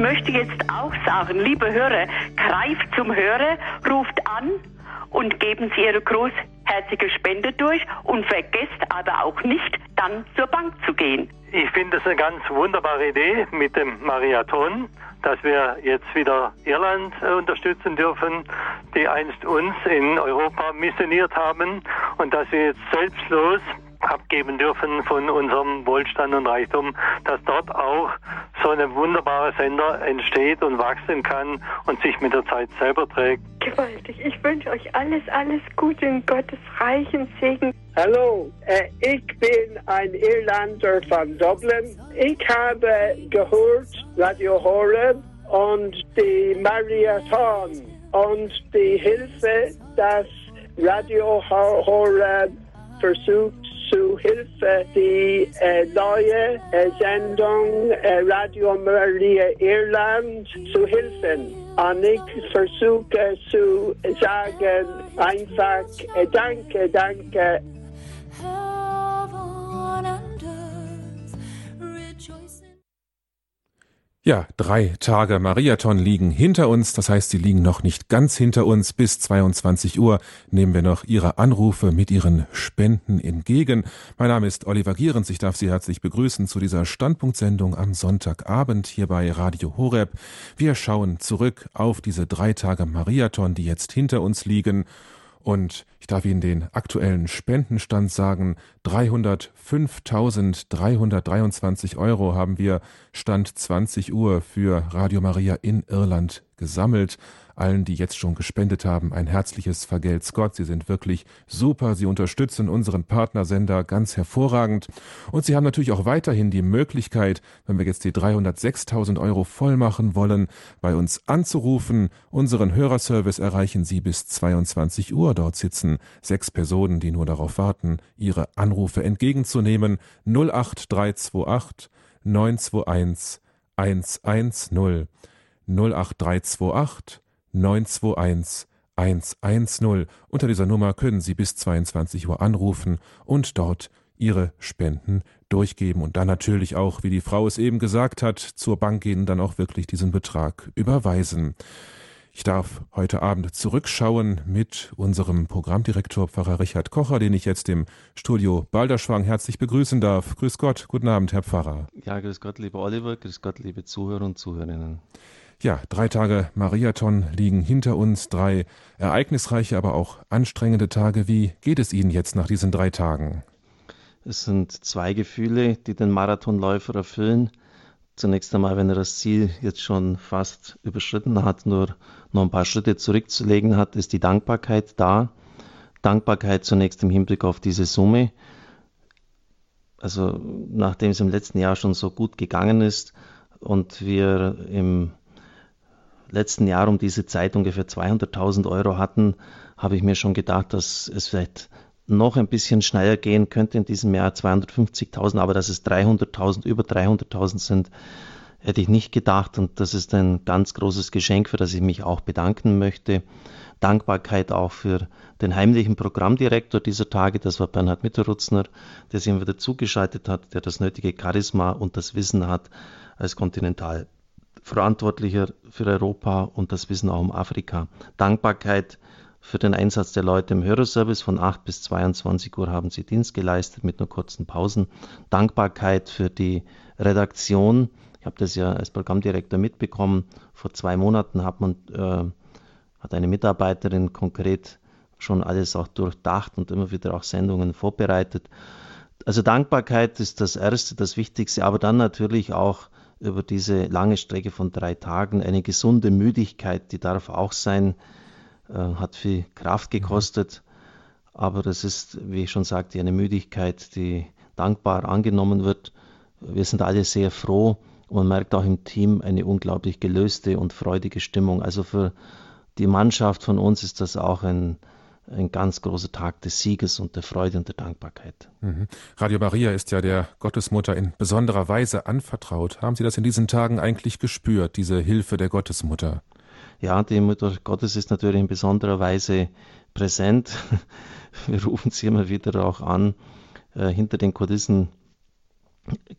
möchte jetzt auch sagen, liebe Hörer, greift zum Hörer, ruft an und geben Sie Ihre großherzige Spende durch und vergesst aber auch nicht, dann zur Bank zu gehen. Ich finde es eine ganz wunderbare Idee mit dem Mariathon, dass wir jetzt wieder Irland äh, unterstützen dürfen, die einst uns in Europa missioniert haben und dass wir jetzt selbstlos abgeben dürfen von unserem Wohlstand und Reichtum, dass dort auch so ein wunderbarer Sender entsteht und wachsen kann und sich mit der Zeit selber trägt. Gewaltig. Ich wünsche euch alles, alles Gute und Gottes reichen Segen. Hallo, äh, ich bin ein Irlander von Dublin. Ich habe gehört Radio Horeb und die Marathon und die Hilfe, dass Radio Horeb versucht zu Hilfe die äh, neue äh, Sendung äh, Radio Maria Irland zu helfen. Und ich versuche zu sagen einfach äh, Danke, danke. Ja, drei Tage Mariathon liegen hinter uns, das heißt, sie liegen noch nicht ganz hinter uns. Bis 22 Uhr nehmen wir noch Ihre Anrufe mit Ihren Spenden entgegen. Mein Name ist Oliver Gierens, ich darf Sie herzlich begrüßen zu dieser Standpunktsendung am Sonntagabend hier bei Radio Horeb. Wir schauen zurück auf diese drei Tage Mariathon, die jetzt hinter uns liegen und ich darf Ihnen den aktuellen Spendenstand sagen. 305.323 Euro haben wir Stand 20 Uhr für Radio Maria in Irland gesammelt allen, die jetzt schon gespendet haben, ein herzliches Vergelt's Gott. Sie sind wirklich super. Sie unterstützen unseren Partnersender ganz hervorragend. Und Sie haben natürlich auch weiterhin die Möglichkeit, wenn wir jetzt die 306.000 Euro voll machen wollen, bei uns anzurufen. Unseren Hörerservice erreichen Sie bis 22 Uhr. Dort sitzen sechs Personen, die nur darauf warten, Ihre Anrufe entgegenzunehmen. 08328 921 110 08328 921 110. Unter dieser Nummer können Sie bis 22 Uhr anrufen und dort Ihre Spenden durchgeben und dann natürlich auch, wie die Frau es eben gesagt hat, zur Bank gehen, dann auch wirklich diesen Betrag überweisen. Ich darf heute Abend zurückschauen mit unserem Programmdirektor Pfarrer Richard Kocher, den ich jetzt im Studio Balderschwang herzlich begrüßen darf. Grüß Gott, guten Abend, Herr Pfarrer. Ja, grüß Gott, lieber Oliver, grüß Gott, liebe Zuhörer und Zuhörerinnen. Ja, drei Tage Mariathon liegen hinter uns, drei ereignisreiche, aber auch anstrengende Tage. Wie geht es Ihnen jetzt nach diesen drei Tagen? Es sind zwei Gefühle, die den Marathonläufer erfüllen. Zunächst einmal, wenn er das Ziel jetzt schon fast überschritten hat, nur noch ein paar Schritte zurückzulegen hat, ist die Dankbarkeit da. Dankbarkeit zunächst im Hinblick auf diese Summe. Also nachdem es im letzten Jahr schon so gut gegangen ist und wir im letzten Jahr um diese Zeit ungefähr 200.000 Euro hatten, habe ich mir schon gedacht, dass es vielleicht noch ein bisschen schneller gehen könnte in diesem Jahr 250.000, aber dass es 300.000, über 300.000 sind, hätte ich nicht gedacht und das ist ein ganz großes Geschenk, für das ich mich auch bedanken möchte. Dankbarkeit auch für den heimlichen Programmdirektor dieser Tage, das war Bernhard Mitterrutzner, der sich immer wieder zugeschaltet hat, der das nötige Charisma und das Wissen hat als Kontinental Verantwortlicher für Europa und das Wissen auch um Afrika. Dankbarkeit für den Einsatz der Leute im Hörerservice. Von 8 bis 22 Uhr haben sie Dienst geleistet mit nur kurzen Pausen. Dankbarkeit für die Redaktion. Ich habe das ja als Programmdirektor mitbekommen. Vor zwei Monaten hat man äh, hat eine Mitarbeiterin konkret schon alles auch durchdacht und immer wieder auch Sendungen vorbereitet. Also Dankbarkeit ist das Erste, das Wichtigste, aber dann natürlich auch über diese lange Strecke von drei Tagen. Eine gesunde Müdigkeit, die darf auch sein, äh, hat viel Kraft gekostet. Aber das ist, wie ich schon sagte, eine Müdigkeit, die dankbar angenommen wird. Wir sind alle sehr froh und man merkt auch im Team eine unglaublich gelöste und freudige Stimmung. Also für die Mannschaft von uns ist das auch ein, ein ganz großer Tag des Sieges und der Freude und der Dankbarkeit. Mhm. Radio Maria ist ja der Gottesmutter in besonderer Weise anvertraut. Haben Sie das in diesen Tagen eigentlich gespürt, diese Hilfe der Gottesmutter? Ja, die Mutter Gottes ist natürlich in besonderer Weise präsent. Wir rufen sie immer wieder auch an. Äh, hinter den Kulissen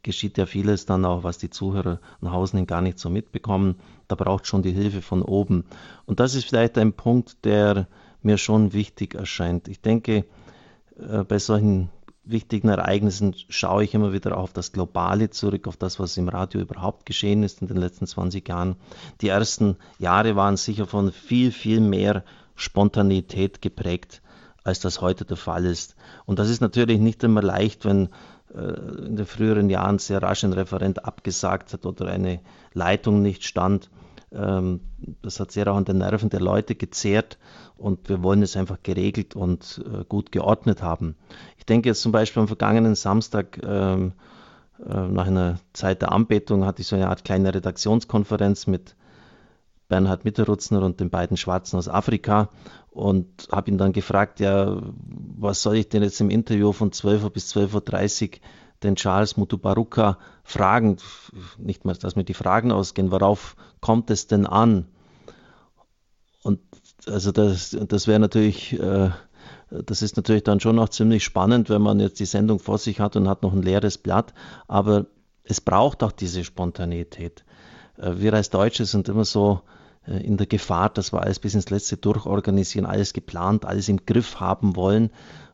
geschieht ja vieles dann auch, was die Zuhörer nach Hause hin gar nicht so mitbekommen. Da braucht schon die Hilfe von oben. Und das ist vielleicht ein Punkt, der mir schon wichtig erscheint. Ich denke, äh, bei solchen wichtigen Ereignissen schaue ich immer wieder auf das Globale zurück, auf das, was im Radio überhaupt geschehen ist in den letzten 20 Jahren. Die ersten Jahre waren sicher von viel, viel mehr Spontanität geprägt, als das heute der Fall ist. Und das ist natürlich nicht immer leicht, wenn äh, in den früheren Jahren sehr rasch ein Referent abgesagt hat oder eine Leitung nicht stand. Ähm, das hat sehr auch an den Nerven der Leute gezehrt und wir wollen es einfach geregelt und äh, gut geordnet haben. Ich denke jetzt zum Beispiel am vergangenen Samstag ähm, äh, nach einer Zeit der Anbetung hatte ich so eine Art kleine Redaktionskonferenz mit Bernhard Mitterrutzner und den beiden Schwarzen aus Afrika und habe ihn dann gefragt, ja, was soll ich denn jetzt im Interview von 12 Uhr bis 12.30 Uhr den Charles Mutubaruka fragen? Nicht mal, dass mir die Fragen ausgehen, worauf kommt es denn an? Und also das, das wäre natürlich, äh, das ist natürlich dann schon noch ziemlich spannend, wenn man jetzt die Sendung vor sich hat und hat noch ein leeres Blatt, aber es braucht auch diese Spontanität. Äh, wir als Deutsche sind immer so, äh, in der Gefahr, dass wir alles bis ins Letzte durchorganisieren, alles geplant, alles im Griff haben wollen.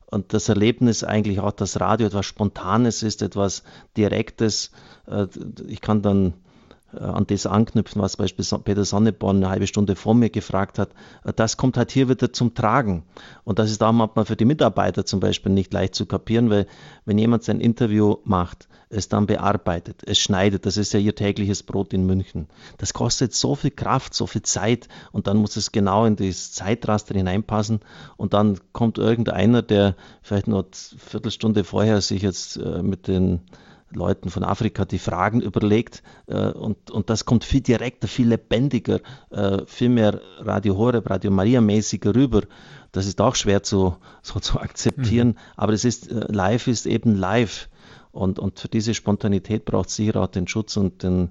Und das Erlebnis eigentlich auch, dass Radio etwas Spontanes ist, etwas Direktes. Äh, ich kann dann an das anknüpfen, was beispielsweise Peter Sonneborn eine halbe Stunde vor mir gefragt hat, äh, das kommt halt hier wieder zum Tragen. Und das ist auch manchmal für die Mitarbeiter zum Beispiel nicht leicht zu kapieren, weil wenn jemand sein Interview macht, es dann bearbeitet, es schneidet, das ist ja ihr tägliches Brot in München. Das kostet so viel Kraft, so viel Zeit und dann muss es genau in das Zeitraster hineinpassen und dann kommt irgendeiner, der vielleicht nur eine Viertelstunde vorher sich jetzt äh, mit den Leuten von Afrika die Fragen überlegt äh, und, und das kommt viel direkter, viel lebendiger, äh, viel mehr Radio Horeb, Radio Maria mäßiger rüber. Das ist auch schwer zu, so zu akzeptieren, mhm. aber es ist, äh, live ist eben live und, und für diese Spontanität braucht es sicher auch den Schutz und den,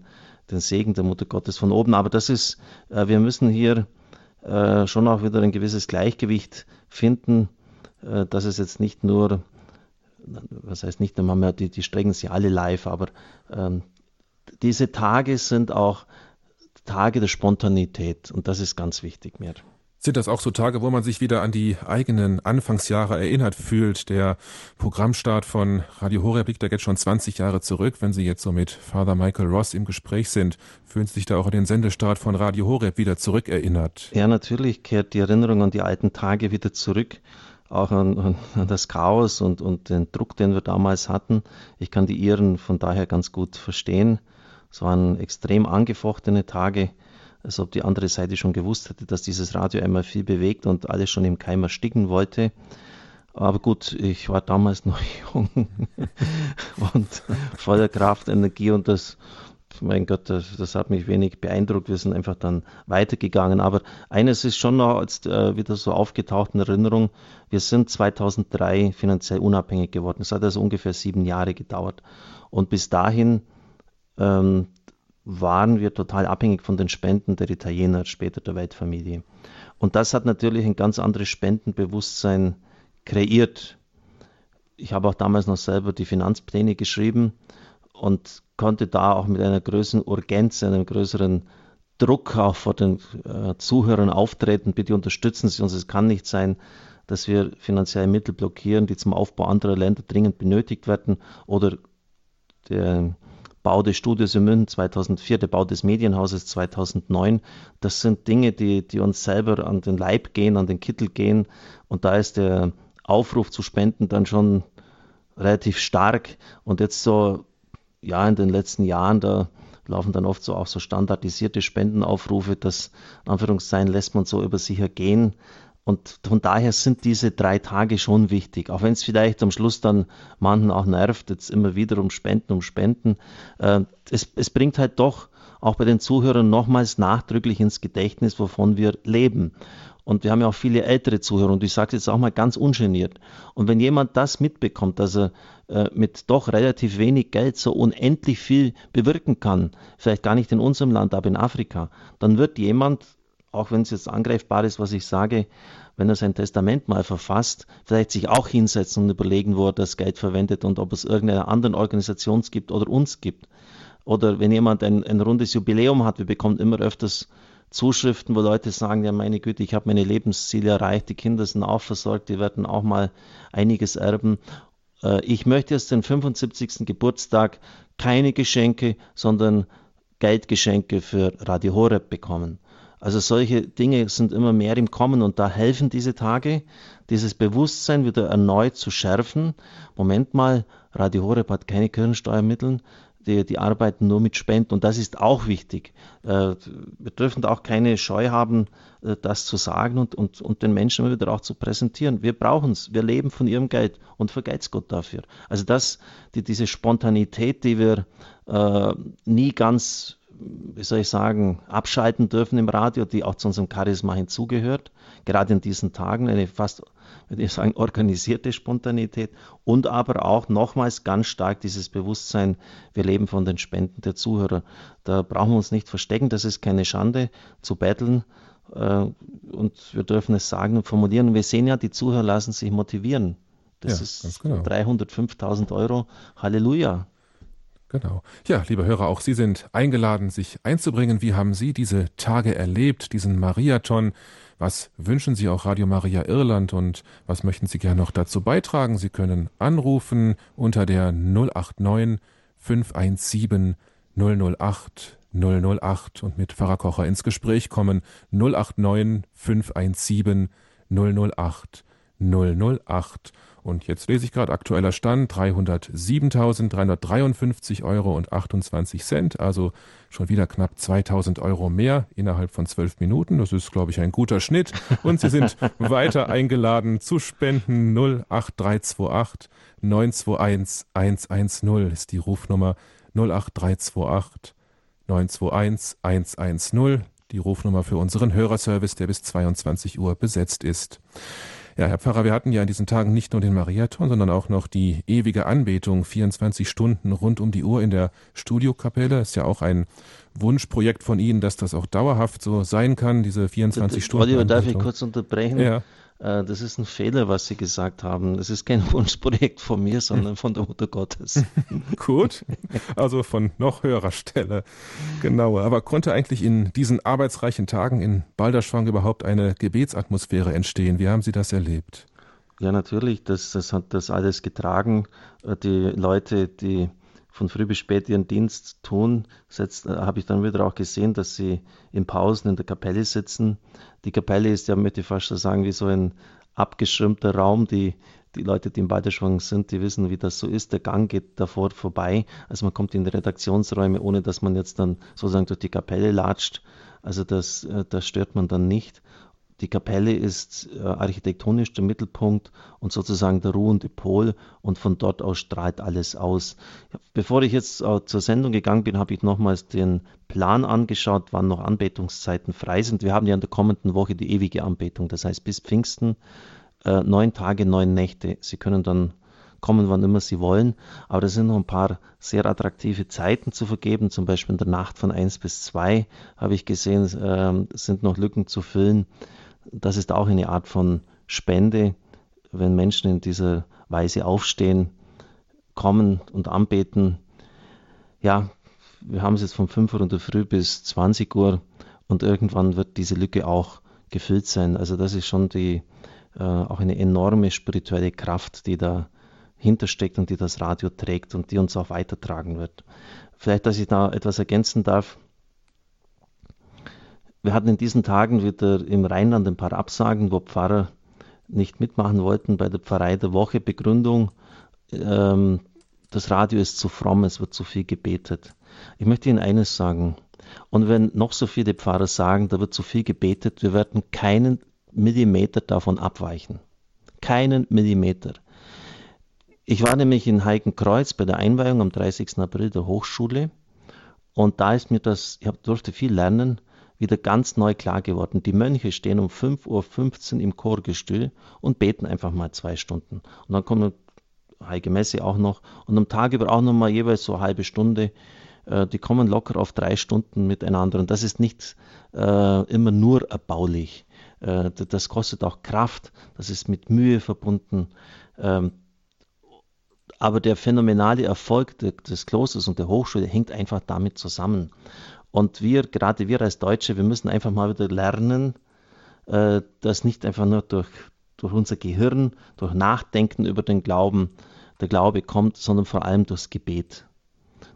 den Segen der Mutter Gottes von oben. Aber das ist, äh, wir müssen hier äh, schon auch wieder ein gewisses Gleichgewicht finden, äh, dass es jetzt nicht nur was heißt nicht, dann haben wir die, die strengen sie alle live, aber ähm, diese Tage sind auch Tage der Spontanität und das ist ganz wichtig mir. Sind das auch so Tage, wo man sich wieder an die eigenen Anfangsjahre erinnert fühlt? Der Programmstart von Radio Horeb liegt da jetzt schon 20 Jahre zurück. Wenn Sie jetzt so mit Father Michael Ross im Gespräch sind, fühlen Sie sich da auch an den Sendestart von Radio Horeb wieder zurückerinnert? Ja, natürlich kehrt die Erinnerung an die alten Tage wieder zurück auch an, an, das Chaos und, und den Druck, den wir damals hatten. Ich kann die Iren von daher ganz gut verstehen. Es waren extrem angefochtene Tage, als ob die andere Seite schon gewusst hätte, dass dieses Radio einmal viel bewegt und alles schon im Keim ersticken wollte. Aber gut, ich war damals noch jung und voller Kraft, Energie und das mein Gott, das, das, hat mich wenig beeindruckt. Wir sind einfach dann weitergegangen. Aber eines ist schon noch jetzt, äh, wieder so aufgetaucht in Erinnerung. Wir sind 2003 finanziell unabhängig geworden. Es hat also ungefähr sieben Jahre gedauert. Und bis dahin ähm, waren wir total abhängig von den Spenden der Italiener, später der Weltfamilie. Und das hat natürlich ein ganz anderes Spendenbewusstsein kreiert. Ich habe auch damals noch selber die Finanzpläne geschrieben und konnte da auch mit einer größeren Urgenz, einem größeren Druck auch vor den äh, Zuhörern auftreten. Bitte unterstützen Sie uns. Es kann nicht sein, dass wir finanzielle Mittel blockieren, die zum Aufbau anderer Länder dringend benötigt werden oder der Bau des Studios in München 2004, der Bau des Medienhauses 2009. Das sind Dinge, die, die uns selber an den Leib gehen, an den Kittel gehen. Und da ist der Aufruf zu spenden dann schon relativ stark. Und jetzt so ja, in den letzten Jahren, da laufen dann oft so auch so standardisierte Spendenaufrufe, das in Anführungszeichen lässt man so über sich ergehen. Und von daher sind diese drei Tage schon wichtig, auch wenn es vielleicht am Schluss dann manchen auch nervt, jetzt immer wieder um Spenden, um Spenden. Äh, es, es bringt halt doch auch bei den Zuhörern nochmals nachdrücklich ins Gedächtnis, wovon wir leben. Und wir haben ja auch viele ältere Zuhörer und ich sage jetzt auch mal ganz ungeniert. Und wenn jemand das mitbekommt, dass er äh, mit doch relativ wenig Geld so unendlich viel bewirken kann, vielleicht gar nicht in unserem Land, aber in Afrika, dann wird jemand auch wenn es jetzt angreifbar ist, was ich sage, wenn er sein Testament mal verfasst, vielleicht sich auch hinsetzen und überlegen, wo er das Geld verwendet und ob es irgendeiner anderen Organisation gibt oder uns gibt. Oder wenn jemand ein, ein rundes Jubiläum hat, wir bekommen immer öfters Zuschriften, wo Leute sagen, ja meine Güte, ich habe meine Lebensziele erreicht, die Kinder sind auch versorgt, die werden auch mal einiges erben. Äh, ich möchte jetzt den 75. Geburtstag keine Geschenke, sondern Geldgeschenke für Radio Horeb bekommen. Also solche Dinge sind immer mehr im Kommen und da helfen diese Tage, dieses Bewusstsein wieder erneut zu schärfen. Moment mal, Radio Horeb hat keine Kirchensteuermittel, die, die arbeiten nur mit Spenden und das ist auch wichtig. Äh, wir dürfen da auch keine Scheu haben, äh, das zu sagen und, und, und den Menschen wieder auch zu präsentieren. Wir brauchen es, wir leben von ihrem Geld und vergeizt Gott dafür. Also das, die, diese Spontanität, die wir äh, nie ganz wie soll ich sagen, abschalten dürfen im Radio, die auch zu unserem Charisma hinzugehört. Gerade in diesen Tagen eine fast, würde ich sagen, organisierte Spontanität und aber auch nochmals ganz stark dieses Bewusstsein, wir leben von den Spenden der Zuhörer. Da brauchen wir uns nicht verstecken, das ist keine Schande zu betteln äh, und wir dürfen es sagen und formulieren. Wir sehen ja, die Zuhörer lassen sich motivieren. Das ja, ist genau. 305.000 Euro. Halleluja. Genau. Ja, liebe Hörer, auch Sie sind eingeladen, sich einzubringen. Wie haben Sie diese Tage erlebt, diesen Mariathon? Was wünschen Sie auch Radio Maria Irland und was möchten Sie gerne noch dazu beitragen? Sie können anrufen unter der 089 517 008 008 und mit Pfarrer Kocher ins Gespräch kommen 089 517 008 008 und jetzt lese ich gerade aktueller Stand 307.353 Euro und 28 Cent, also schon wieder knapp 2000 Euro mehr innerhalb von zwölf Minuten. Das ist, glaube ich, ein guter Schnitt. Und Sie sind weiter eingeladen zu spenden 08328 921 110 ist die Rufnummer 08328 921 110, die Rufnummer für unseren Hörerservice, der bis 22 Uhr besetzt ist. Ja, Herr Pfarrer, wir hatten ja in diesen Tagen nicht nur den Mariathon, sondern auch noch die ewige Anbetung, 24 Stunden rund um die Uhr in der Studiokapelle. Ist ja auch ein Wunschprojekt von Ihnen, dass das auch dauerhaft so sein kann, diese 24 Stunden. Oliver, darf ich kurz unterbrechen? Ja. Äh, das ist ein Fehler, was Sie gesagt haben. Das ist kein Wunschprojekt von mir, sondern von der Mutter Gottes. Gut, also von noch höherer Stelle. Genau, aber konnte eigentlich in diesen arbeitsreichen Tagen in Balderschwang überhaupt eine Gebetsatmosphäre entstehen? Wie haben Sie das erlebt? Ja, natürlich, das, das hat das alles getragen. Äh, die Leute, die von früh bis spät ihren Dienst tun, äh, habe ich dann wieder auch gesehen, dass sie in Pausen in der Kapelle sitzen. Die Kapelle ist ja, möchte ich fast sagen, wie so ein abgeschirmter Raum. Die, die Leute, die im Badeschwang sind, die wissen, wie das so ist. Der Gang geht davor vorbei. Also man kommt in die Redaktionsräume, ohne dass man jetzt dann sozusagen durch die Kapelle latscht. Also das, äh, das stört man dann nicht. Die Kapelle ist äh, architektonisch der Mittelpunkt und sozusagen der ruhende Pol und von dort aus strahlt alles aus. Bevor ich jetzt äh, zur Sendung gegangen bin, habe ich nochmals den Plan angeschaut, wann noch Anbetungszeiten frei sind. Wir haben ja in der kommenden Woche die ewige Anbetung, das heißt bis Pfingsten äh, neun Tage, neun Nächte. Sie können dann kommen, wann immer Sie wollen. Aber da sind noch ein paar sehr attraktive Zeiten zu vergeben. Zum Beispiel in der Nacht von 1 bis 2 habe ich gesehen, äh, sind noch Lücken zu füllen das ist auch eine Art von Spende, wenn Menschen in dieser Weise aufstehen, kommen und anbeten. Ja, wir haben es jetzt von 5 Uhr in der Früh bis 20 Uhr und irgendwann wird diese Lücke auch gefüllt sein. Also das ist schon die, äh, auch eine enorme spirituelle Kraft, die da hintersteckt und die das Radio trägt und die uns auch weitertragen wird. Vielleicht, dass ich da etwas ergänzen darf. Wir hatten in diesen Tagen wieder im Rheinland ein paar Absagen, wo Pfarrer nicht mitmachen wollten bei der Pfarrei der Woche. Begründung, ähm, das Radio ist zu fromm, es wird zu viel gebetet. Ich möchte Ihnen eines sagen. Und wenn noch so viele Pfarrer sagen, da wird zu viel gebetet, wir werden keinen Millimeter davon abweichen. Keinen Millimeter. Ich war nämlich in Heikenkreuz bei der Einweihung am 30. April der Hochschule und da ist mir das, ich durfte viel lernen, wieder ganz neu klar geworden. Die Mönche stehen um 5.15 Uhr im Chorgestühl und beten einfach mal zwei Stunden. Und dann kommt Heilige Messe auch noch und am Tag über auch noch mal jeweils so eine halbe Stunde äh, die kommen locker auf drei Stunden miteinander. Und das ist nicht äh, immer nur erbaulich. Äh, das kostet auch Kraft, das ist mit Mühe verbunden. Ähm, aber der phänomenale Erfolg des Klosters und der Hochschule hängt einfach damit zusammen. Und wir, gerade wir als Deutsche, wir müssen einfach mal wieder lernen, äh, dass nicht einfach nur durch, durch unser Gehirn, durch Nachdenken über den Glauben der Glaube kommt, sondern vor allem durchs Gebet.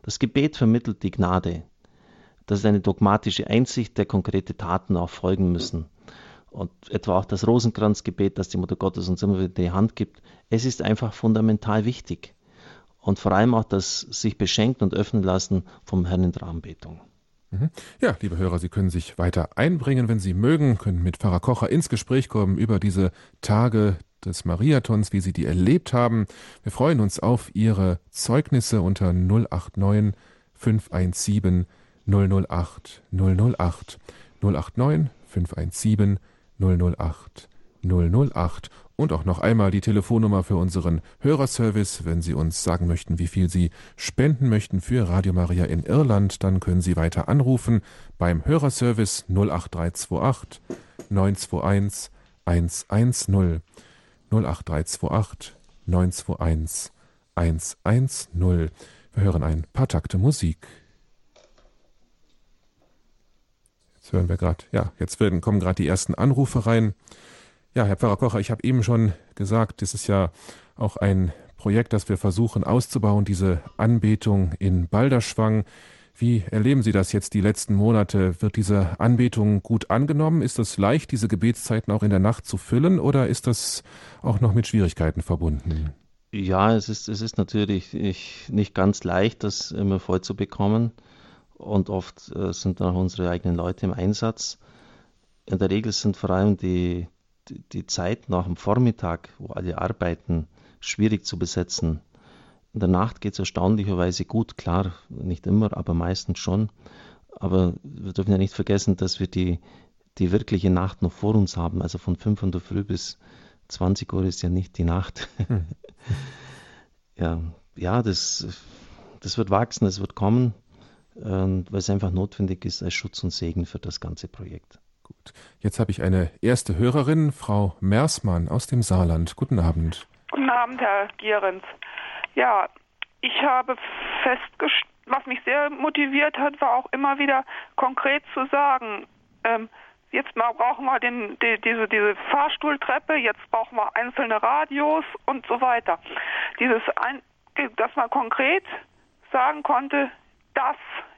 Das Gebet vermittelt die Gnade. Das ist eine dogmatische Einsicht, der konkrete Taten auch folgen müssen. Und etwa auch das Rosenkranzgebet, das die Mutter Gottes uns immer wieder in die Hand gibt, es ist einfach fundamental wichtig. Und vor allem auch das sich beschenken und öffnen lassen vom Herrn in der Anbetung. Mhm. Ja, liebe Hörer, Sie können sich weiter einbringen, wenn Sie mögen, können mit Pfarrer Kocher ins Gespräch kommen über diese Tage des Mariatons, wie Sie die erlebt haben. Wir freuen uns auf Ihre Zeugnisse unter 089 517 008 008 089 517 008 008 und auch noch einmal die Telefonnummer für unseren Hörerservice. Wenn Sie uns sagen möchten, wie viel Sie spenden möchten für Radio Maria in Irland, dann können Sie weiter anrufen beim Hörerservice 08328 921 110 08328 921 110. Wir hören ein paar Takte Musik. Jetzt hören wir gerade, ja, jetzt werden, kommen gerade die ersten Anrufe rein. Ja, Herr Pfarrer Kocher, ich habe eben schon gesagt, das ist ja auch ein Projekt, das wir versuchen auszubauen, diese Anbetung in Balderschwang. Wie erleben Sie das jetzt die letzten Monate? Wird diese Anbetung gut angenommen? Ist es leicht, diese Gebetszeiten auch in der Nacht zu füllen oder ist das auch noch mit Schwierigkeiten verbunden? Ja, es ist, es ist natürlich nicht ganz leicht, das immer voll zu bekommen. Und oft äh, sind dann auch unsere eigenen Leute im Einsatz. In der Regel sind vor allem die, die Zeit nach dem Vormittag, wo alle arbeiten, schwierig zu besetzen. In der Nacht geht es erstaunlicherweise gut, klar, nicht immer, aber meistens schon. Aber wir dürfen ja nicht vergessen, dass wir die, die wirkliche Nacht noch vor uns haben. Also von 5 Uhr früh bis 20 Uhr ist ja nicht die Nacht. Hm. ja, ja das, das wird wachsen, es wird kommen, weil es einfach notwendig ist als Schutz und Segen für das ganze Projekt. Gut. Jetzt habe ich eine erste Hörerin, Frau Mersmann aus dem Saarland. Guten Abend. Guten Abend, Herr Gierens. Ja, ich habe festgestellt, was mich sehr motiviert hat, war auch immer wieder konkret zu sagen, ähm, jetzt mal brauchen wir den, die, diese, diese Fahrstuhltreppe, jetzt brauchen wir einzelne Radios und so weiter. Dieses, ein, dass man konkret sagen konnte, das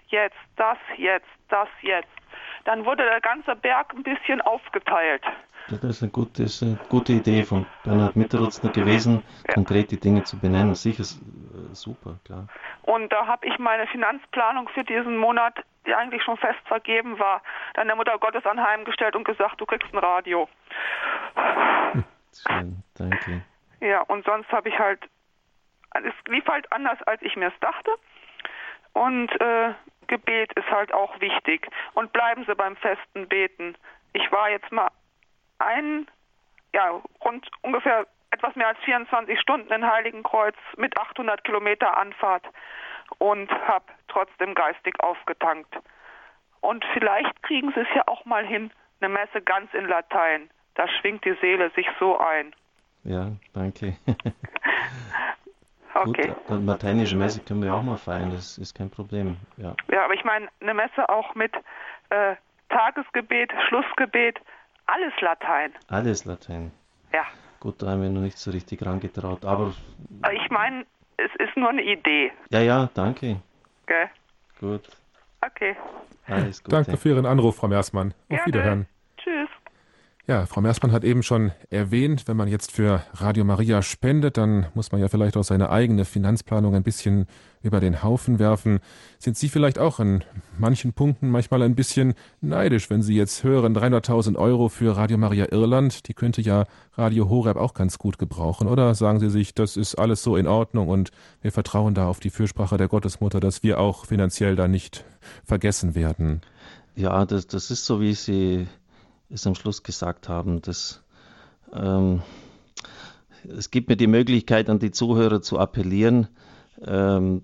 jetzt, das jetzt, das jetzt dann wurde der ganze Berg ein bisschen aufgeteilt. Das ist eine gute, ist eine gute Idee von Bernhard Mitterutzner gewesen, ja. konkret die Dinge zu benennen. Sicher äh, super, klar. Und da habe ich meine Finanzplanung für diesen Monat, die eigentlich schon fest vergeben war, dann der Mutter Gottes anheimgestellt und gesagt, du kriegst ein Radio. Schön, danke. Ja, und sonst habe ich halt, es lief halt anders, als ich mir es dachte. Und äh, Gebet ist halt auch wichtig. Und bleiben Sie beim festen Beten. Ich war jetzt mal ein, ja, rund ungefähr etwas mehr als 24 Stunden in Heiligenkreuz mit 800 Kilometer Anfahrt und habe trotzdem geistig aufgetankt. Und vielleicht kriegen Sie es ja auch mal hin, eine Messe ganz in Latein. Da schwingt die Seele sich so ein. Ja, danke. Okay. Gut, eine lateinische Messe können wir auch mal feiern, das ist kein Problem. Ja, ja aber ich meine, eine Messe auch mit äh, Tagesgebet, Schlussgebet, alles Latein. Alles Latein. Ja. Gut, da haben wir noch nicht so richtig rangetraut, aber. Ich meine, es ist nur eine Idee. Ja, ja, danke. Okay. Gut. Okay. Alles Gute. Danke für Ihren Anruf, Frau Mersmann. Auf Gerne. Wiederhören. Tschüss. Ja, Frau Mersmann hat eben schon erwähnt, wenn man jetzt für Radio Maria spendet, dann muss man ja vielleicht auch seine eigene Finanzplanung ein bisschen über den Haufen werfen. Sind Sie vielleicht auch an manchen Punkten manchmal ein bisschen neidisch, wenn Sie jetzt hören, 300.000 Euro für Radio Maria Irland, die könnte ja Radio Horeb auch ganz gut gebrauchen, oder sagen Sie sich, das ist alles so in Ordnung und wir vertrauen da auf die Fürsprache der Gottesmutter, dass wir auch finanziell da nicht vergessen werden? Ja, das, das ist so, wie Sie es am Schluss gesagt haben, dass ähm, es gibt mir die Möglichkeit, an die Zuhörer zu appellieren, ähm,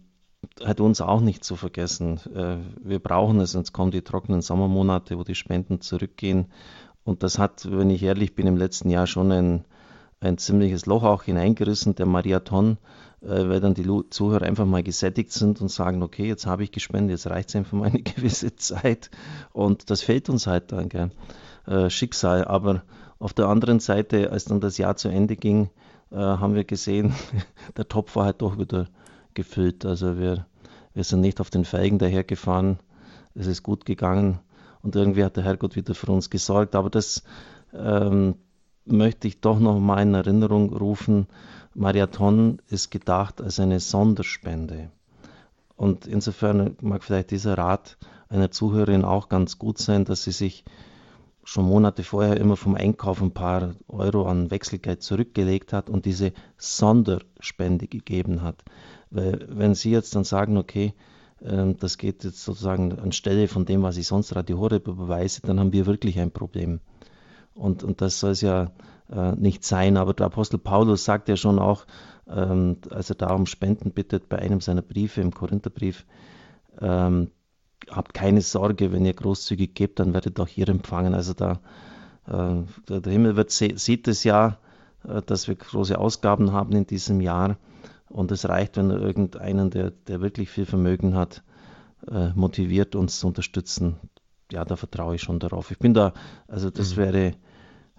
hat uns auch nicht zu vergessen. Äh, wir brauchen es, sonst kommen die trockenen Sommermonate, wo die Spenden zurückgehen. Und das hat, wenn ich ehrlich bin, im letzten Jahr schon ein, ein ziemliches Loch auch hineingerissen, der Marathon, äh, weil dann die Zuhörer einfach mal gesättigt sind und sagen, okay, jetzt habe ich gespendet, jetzt reicht es einfach mal eine gewisse Zeit. Und das fehlt uns halt dann, gell? Äh, Schicksal. Aber auf der anderen Seite, als dann das Jahr zu Ende ging, äh, haben wir gesehen, der Topf war halt doch wieder gefüllt. Also wir, wir sind nicht auf den Felgen dahergefahren. Es ist gut gegangen und irgendwie hat der Herrgott wieder für uns gesorgt. Aber das ähm, möchte ich doch noch mal in Erinnerung rufen. Marathon ist gedacht als eine Sonderspende. Und insofern mag vielleicht dieser Rat einer Zuhörerin auch ganz gut sein, dass sie sich schon Monate vorher immer vom Einkauf ein paar Euro an Wechselgeld zurückgelegt hat und diese Sonderspende gegeben hat. Weil wenn Sie jetzt dann sagen, okay, ähm, das geht jetzt sozusagen anstelle von dem, was ich sonst Radio Horeb überweise, dann haben wir wirklich ein Problem. Und, und das soll es ja äh, nicht sein. Aber der Apostel Paulus sagt ja schon auch, ähm, als er da um Spenden bittet bei einem seiner Briefe im Korintherbrief, ähm, habt keine Sorge, wenn ihr großzügig gebt, dann werdet auch ihr empfangen. Also da äh, der Himmel wird, sieht es ja, äh, dass wir große Ausgaben haben in diesem Jahr. Und es reicht, wenn irgendeinen, der, der wirklich viel Vermögen hat, äh, motiviert, uns zu unterstützen. Ja, da vertraue ich schon darauf. Ich bin da, also das mhm. wäre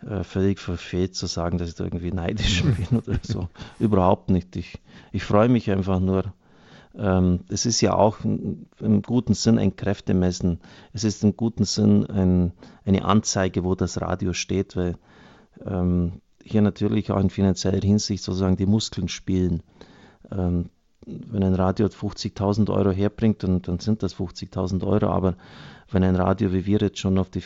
äh, völlig verfehlt zu sagen, dass ich da irgendwie neidisch bin oder so. Überhaupt nicht. Ich, ich freue mich einfach nur. Ähm, es ist ja auch im guten Sinn ein Kräftemessen. Es ist im guten Sinn ein, eine Anzeige, wo das Radio steht, weil ähm, hier natürlich auch in finanzieller Hinsicht sozusagen die Muskeln spielen. Ähm, wenn ein Radio 50.000 Euro herbringt, dann, dann sind das 50.000 Euro, aber wenn ein Radio wie wir jetzt schon auf die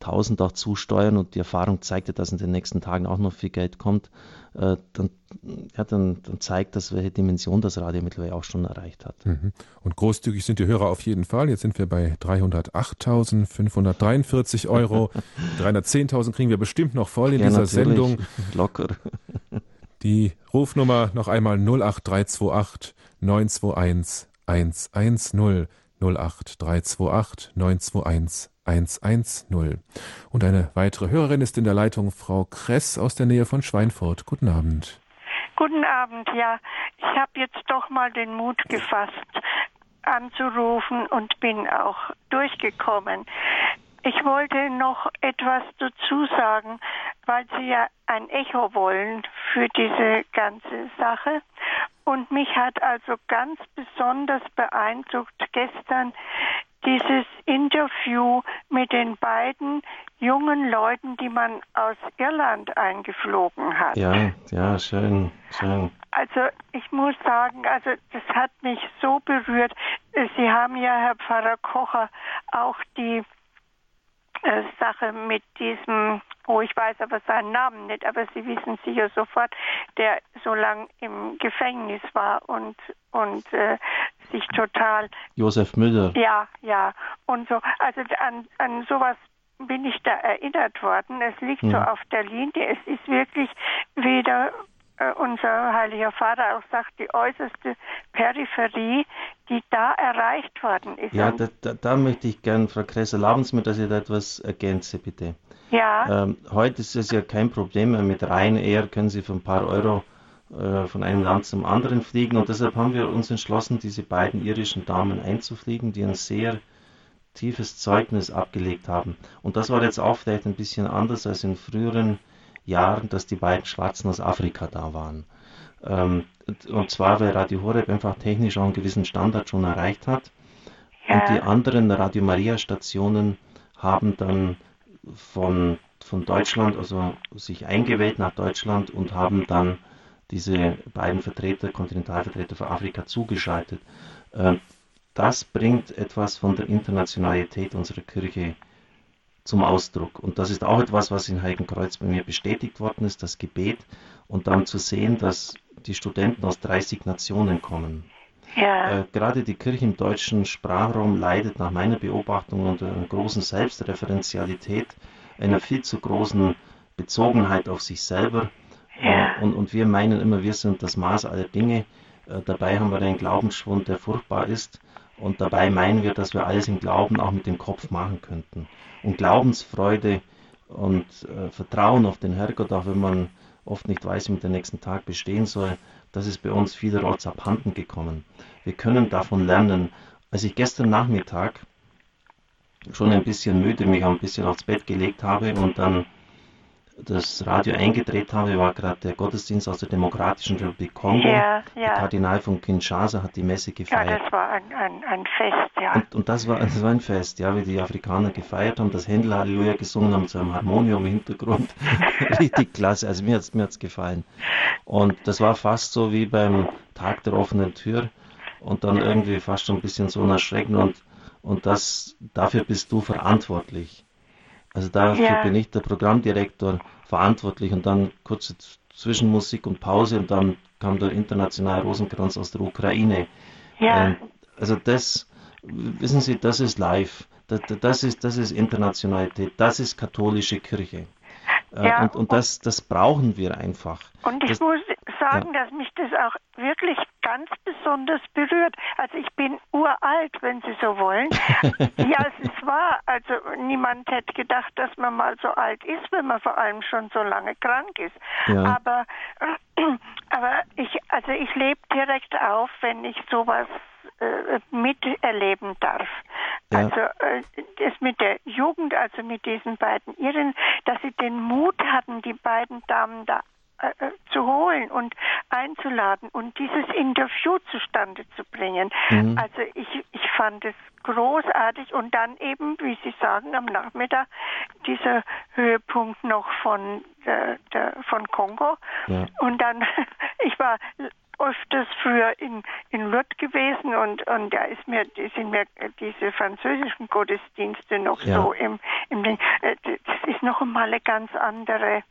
400.000 auch zusteuern und die Erfahrung zeigt ja, dass in den nächsten Tagen auch noch viel Geld kommt, äh, dann, ja, dann, dann, zeigt das, welche Dimension das Radio mittlerweile auch schon erreicht hat. Mhm. Und großzügig sind die Hörer auf jeden Fall. Jetzt sind wir bei 308.543 Euro. 310.000 kriegen wir bestimmt noch voll in ja, dieser Sendung. Locker. Die Rufnummer noch einmal 08328 921 110 08328 921 110. Und eine weitere Hörerin ist in der Leitung, Frau Kress aus der Nähe von Schweinfurt. Guten Abend. Guten Abend, ja. Ich habe jetzt doch mal den Mut gefasst, anzurufen und bin auch durchgekommen. Ich wollte noch etwas dazu sagen, weil Sie ja ein Echo wollen für diese ganze Sache. Und mich hat also ganz besonders beeindruckt gestern dieses Interview mit den beiden jungen Leuten, die man aus Irland eingeflogen hat. Ja, ja, schön, schön. Also ich muss sagen, also das hat mich so berührt. Sie haben ja, Herr Pfarrer Kocher, auch die äh, Sache mit diesem, oh, ich weiß aber seinen Namen nicht, aber Sie wissen sicher sofort, der so lang im Gefängnis war und und äh, sich total Josef Müller. Ja, ja und so. Also an an sowas bin ich da erinnert worden. Es liegt hm. so auf der Linie. Es ist wirklich weder unser heiliger Vater auch sagt, die äußerste Peripherie, die da erreicht worden ist. Ja, da, da, da, möchte ich gerne, Frau Kress, erlauben Sie mir, dass ich da etwas ergänze, bitte. Ja. Ähm, heute ist es ja kein Problem mehr. Mit Ryanair können Sie für ein paar Euro äh, von einem Land zum anderen fliegen und deshalb haben wir uns entschlossen, diese beiden irischen Damen einzufliegen, die ein sehr tiefes Zeugnis abgelegt haben. Und das war jetzt auch vielleicht ein bisschen anders als in früheren Jahren, dass die beiden Schwarzen aus Afrika da waren. Ähm, und zwar, weil Radio Horeb einfach technisch auch einen gewissen Standard schon erreicht hat. Ja. Und die anderen Radio Maria Stationen haben dann von, von Deutschland, also sich eingewählt nach Deutschland und haben dann diese beiden Vertreter, Kontinentalvertreter für Afrika zugeschaltet. Ähm, das bringt etwas von der Internationalität unserer Kirche zum Ausdruck. Und das ist auch etwas, was in Heiligenkreuz bei mir bestätigt worden ist, das Gebet. Und dann zu sehen, dass die Studenten aus 30 Nationen kommen. Ja. Äh, gerade die Kirche im deutschen Sprachraum leidet nach meiner Beobachtung unter einer großen Selbstreferenzialität, einer viel zu großen Bezogenheit auf sich selber. Ja. Äh, und, und wir meinen immer, wir sind das Maß aller Dinge. Äh, dabei haben wir einen Glaubensschwund, der furchtbar ist. Und dabei meinen wir, dass wir alles im Glauben auch mit dem Kopf machen könnten. Und Glaubensfreude und äh, Vertrauen auf den Herrgott, auch wenn man oft nicht weiß, wie man den nächsten Tag bestehen soll, das ist bei uns vielerorts abhanden gekommen. Wir können davon lernen. Als ich gestern Nachmittag schon ein bisschen müde mich ein bisschen aufs Bett gelegt habe und dann das Radio eingedreht habe, war gerade der Gottesdienst aus der Demokratischen Republik Kongo. Ja, ja. Der Kardinal von Kinshasa hat die Messe gefeiert. Ja, das war ein, ein, ein Fest, ja. Und, und, das, war, das war ein Fest, ja, wie die Afrikaner gefeiert haben, das Händler Halleluja gesungen haben zu einem Harmonium im Hintergrund. Richtig klasse, also mir hat es mir hat's gefallen. Und das war fast so wie beim Tag der offenen Tür und dann irgendwie fast schon ein bisschen so erschreckend und, und das, dafür bist du verantwortlich. Also dafür ja. bin ich der Programmdirektor verantwortlich und dann kurze Zwischenmusik und Pause und dann kam der internationale Rosenkranz aus der Ukraine. Ja. Ähm, also das, wissen Sie, das ist live. Das, das, ist, das ist Internationalität, das ist katholische Kirche. Äh, ja, und, und das, das brauchen wir einfach. Und ich das, muss sagen, ja. dass mich das auch wirklich ganz besonders berührt. Also ich bin uralt, wenn Sie so wollen. ja, es ist wahr. Also niemand hätte gedacht, dass man mal so alt ist, wenn man vor allem schon so lange krank ist. Ja. Aber, aber ich, also ich lebe direkt auf, wenn ich sowas äh, miterleben darf. Ja. Also äh, das mit der Jugend, also mit diesen beiden Irren, dass sie den Mut hatten, die beiden Damen da äh, äh, zu holen und einzuladen und dieses Interview zustande zu bringen. Mhm. Also ich, ich fand es großartig und dann eben, wie Sie sagen, am Nachmittag dieser Höhepunkt noch von, äh, der, von Kongo. Ja. Und dann, ich war öfters früher in, in Lourdes gewesen und, und da ist mir, sind mir diese französischen Gottesdienste noch ja. so im, im Ding. Äh, das ist noch einmal eine ganz andere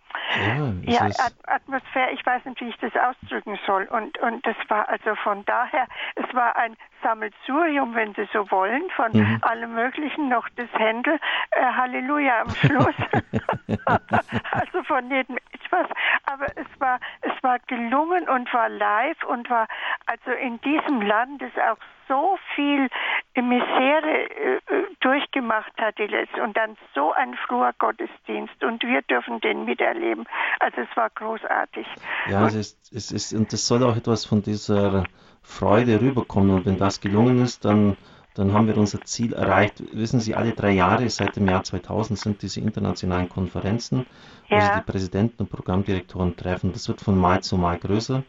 ja, ja Atmosphäre. Ich weiß nicht, wie ich das ausdrücken soll. Und, und das war also von daher, es war ein Sammelsurium, wenn Sie so wollen, von mhm. allem Möglichen, noch das Händel, äh, Halleluja am Schluss. also von jedem etwas. Aber es war, es war gelungen und war live und war also in diesem Land, das auch so viel Misere äh, durchgemacht hat die letzte und dann so ein froher Gottesdienst und wir dürfen den miterleben. Also es war großartig. Ja, es ist, es ist und es soll auch etwas von dieser Freude rüberkommen und wenn das gelungen ist, dann dann haben wir unser Ziel erreicht. Wissen Sie, alle drei Jahre seit dem Jahr 2000 sind diese internationalen Konferenzen, wo ja. sich die Präsidenten und Programmdirektoren treffen. Das wird von Mal zu Mal größer.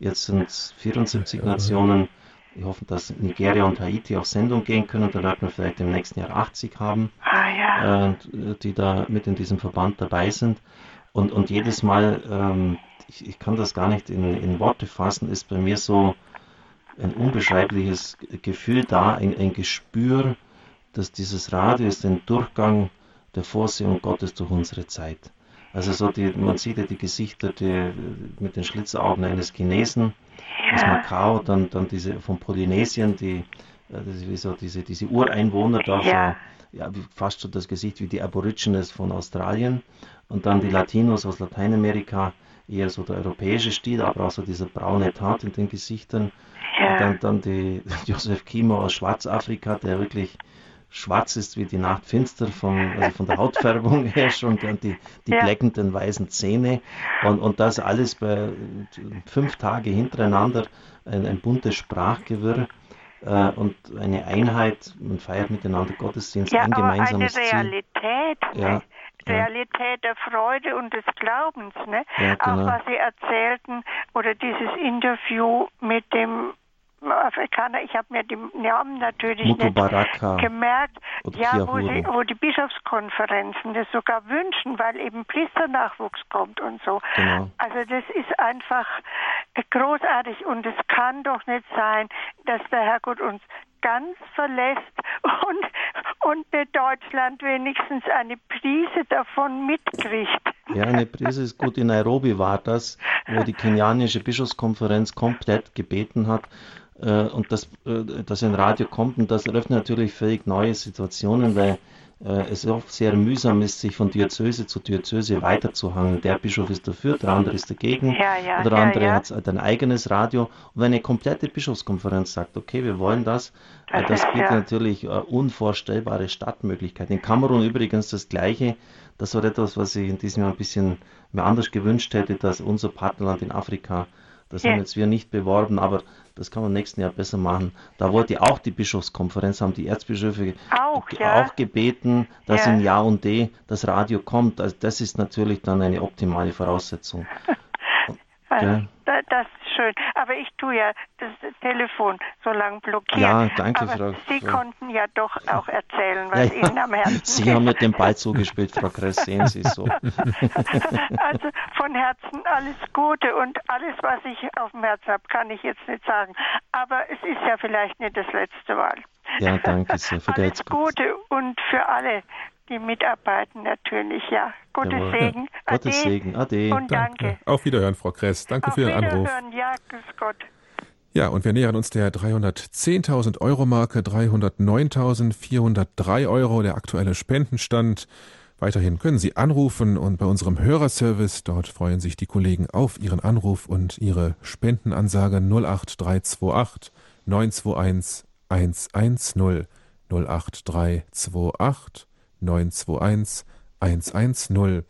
Jetzt sind es 74 Nationen wir hoffen, dass Nigeria und Haiti auf Sendung gehen können. Dann werden wir vielleicht im nächsten Jahr 80 haben, ah, ja. äh, die da mit in diesem Verband dabei sind. Und, und jedes Mal, ähm, ich, ich, kann das gar nicht in, in, Worte fassen, ist bei mir so ein unbeschreibliches Gefühl da, ein, ein Gespür, dass dieses Radio ist ein Durchgang der Vorsehung Gottes durch unsere Zeit. Also so die, man sieht ja die Gesichter die, mit den Schlitzaugen eines Chinesen ja. aus Macau, dann, dann diese von Polynesien, die, äh, wie so diese, diese Ureinwohner da, ja. so, ja, fast schon das Gesicht wie die Aborigines von Australien und dann die Latinos aus Lateinamerika, eher so der europäische Stil, aber auch so dieser braune Tat in den Gesichtern. Ja. Und dann, dann die Josef Kimo aus Schwarzafrika, der wirklich schwarz ist wie die Nacht finster, von, also von der Hautfärbung her schon, und die, die ja. bleckenden weißen Zähne und, und das alles bei fünf Tage hintereinander, ein, ein buntes Sprachgewirr äh, und eine Einheit, man feiert miteinander Gottesdienst, ja, ein gemeinsames aber eine Realität, Ziel. Ja. Realität der Freude und des Glaubens, ne? Ja, genau. Auch was Sie erzählten oder dieses Interview mit dem Afrikaner, ich habe mir die Namen natürlich Mutu nicht Baraka gemerkt, ja, wo die, wo die Bischofskonferenzen das sogar wünschen, weil eben Priesternachwuchs kommt und so. Genau. Also das ist einfach großartig und es kann doch nicht sein, dass der Herrgott uns ganz verlässt und, und Deutschland wenigstens eine Prise davon mitkriegt. Ja, eine Prise ist gut. In Nairobi war das, wo die kenianische Bischofskonferenz komplett gebeten hat, äh, und dass, äh, dass ein Radio kommt und das eröffnet natürlich völlig neue Situationen, weil äh, es oft sehr mühsam ist, sich von Diözese zu Diözese weiterzuhangen. Der Bischof ist dafür, der andere ist dagegen, Ja, ja, der andere ja. hat ein eigenes Radio. Und wenn eine komplette Bischofskonferenz sagt, okay, wir wollen das, äh, Das das ist, bietet natürlich äh, unvorstellbare Startmöglichkeiten. In Kamerun übrigens das Gleiche. Das war etwas, was ich in diesem Jahr ein bisschen mir anders gewünscht hätte, dass unser Partnerland in Afrika, das Ja. haben jetzt wir nicht beworben, aber das kann man nächsten Jahr besser machen. Da wollte auch die Bischofskonferenz, haben die Erzbischöfe Auch, ja. auch gebeten, dass Ja. in Ja und D das Radio kommt. Also das ist natürlich dann eine optimale Voraussetzung. Ja. Da- Das ist schön. Aber ich tue ja das Telefon so lang blockieren. Ja, danke, Aber Frau- Sie Frau- konnten ja doch auch erzählen, Ja, was ja. Ihnen am Herzen Sie haben mit dem Ball zugespielt, Frau Kress, sehen Sie so. Also von Herzen alles Gute und alles, was ich auf dem Herzen habe, kann ich jetzt nicht sagen. Aber es ist ja vielleicht nicht das letzte Mal. Ja, danke sehr. Alles Vergelt's Gott. Gute und für alle, die mitarbeiten natürlich, ja. Gottes Jawohl. Segen. Gottes Ade Segen. Ade. Und danke. Auf Wiederhören, Frau Kress. Danke Auf für Ihren Anruf. Wiederhören, ja, grüß Gott. Ja, und wir nähern uns der 310.000 Euro Marke, 309.403 Euro, der aktuelle Spendenstand. Weiterhin können Sie anrufen und bei unserem Hörerservice, dort freuen sich die Kollegen auf Ihren Anruf und Ihre Spendenansage 08328 921 110 08328 921 110.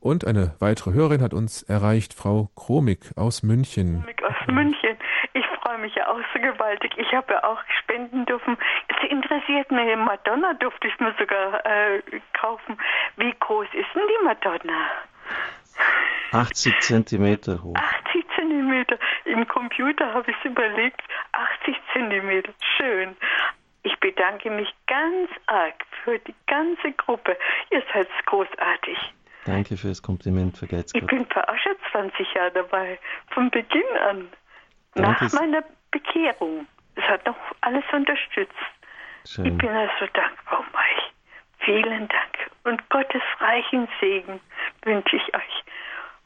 Und eine weitere Hörerin hat uns erreicht, Frau Kromik aus München. Mick aus München. Ich freue mich ja auch so gewaltig. Ich habe ja auch spenden dürfen. Es interessiert mich, Madonna durfte ich mir sogar äh, kaufen. Wie groß ist denn die Madonna? 80 Zentimeter hoch. 80 Zentimeter. Im Computer habe ich es überlegt. 80 Zentimeter. Schön. Ich bedanke mich ganz arg für die ganze Gruppe. Ihr seid großartig. Danke für das Kompliment, vergelt's Ich Gott. bin zwar auch schon 20 Jahre dabei, von Beginn an. Danke. Nach meiner Bekehrung. Es hat noch alles unterstützt. Ich Schön. bin also dankbar um euch. Vielen Dank. Und Gottes reichen Segen wünsche ich euch.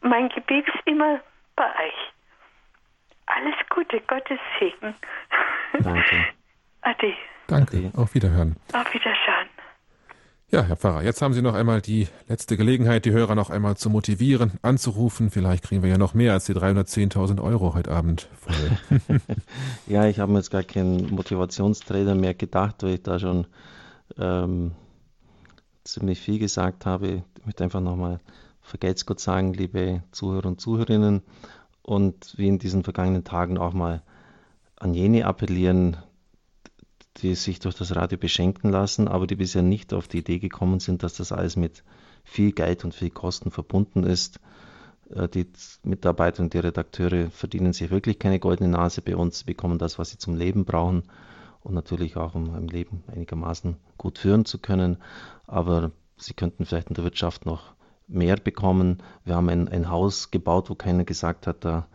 Mein Gebet ist immer bei euch. Alles Gute, Gottes Segen. Danke. Ade. Danke, Ade. auf Wiederhören. Auf Wiederschauen. Ja, Herr Pfarrer, jetzt haben Sie noch einmal die letzte Gelegenheit, die Hörer noch einmal zu motivieren, anzurufen. Vielleicht kriegen wir ja noch mehr als die 310.000 Euro heute Abend voll. Ja, ich habe mir jetzt gar keinen Motivationstrainer mehr gedacht, weil ich da schon ähm, ziemlich viel gesagt habe. Ich möchte einfach nochmal vergelt's Gott sagen, liebe Zuhörer und Zuhörerinnen, und wie in diesen vergangenen Tagen auch mal an jene appellieren, die sich durch das Radio beschenken lassen, aber die bisher nicht auf die Idee gekommen sind, dass das alles mit viel Geld und viel Kosten verbunden ist. Äh, Die Mitarbeiter und die Redakteure verdienen sich wirklich keine goldene Nase bei uns, sie bekommen das, was sie zum Leben brauchen und natürlich auch, um ein Leben einigermaßen gut führen zu können. Aber sie könnten vielleicht in der Wirtschaft noch mehr bekommen. Wir haben ein, ein Haus gebaut, wo keiner gesagt hat, da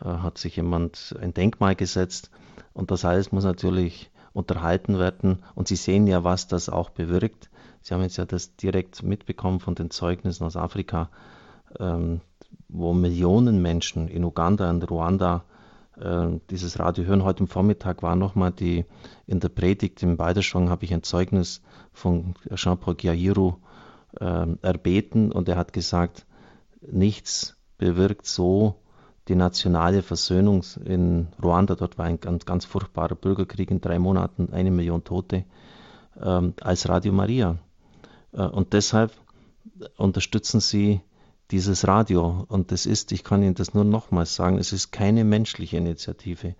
äh, hat sich jemand ein Denkmal gesetzt. Und das alles muss natürlich unterhalten werden. Und Sie sehen ja, was das auch bewirkt. Sie haben jetzt ja das direkt mitbekommen von den Zeugnissen aus Afrika, ähm, wo Millionen Menschen in Uganda und Ruanda äh, dieses Radio hören. Heute Vormittag war nochmal die, in der Predigt im Balderschwang habe ich ein Zeugnis von Jean-Paul Giahiru äh, erbeten und er hat gesagt, nichts bewirkt so die nationale Versöhnung in Ruanda. Dort war ein ganz, ganz furchtbarer Bürgerkrieg in drei Monaten, eine Million Tote, ähm, als Radio Maria. Äh, und deshalb unterstützen sie dieses Radio. Und das ist, ich kann Ihnen das nur nochmals sagen, es ist keine menschliche Initiative.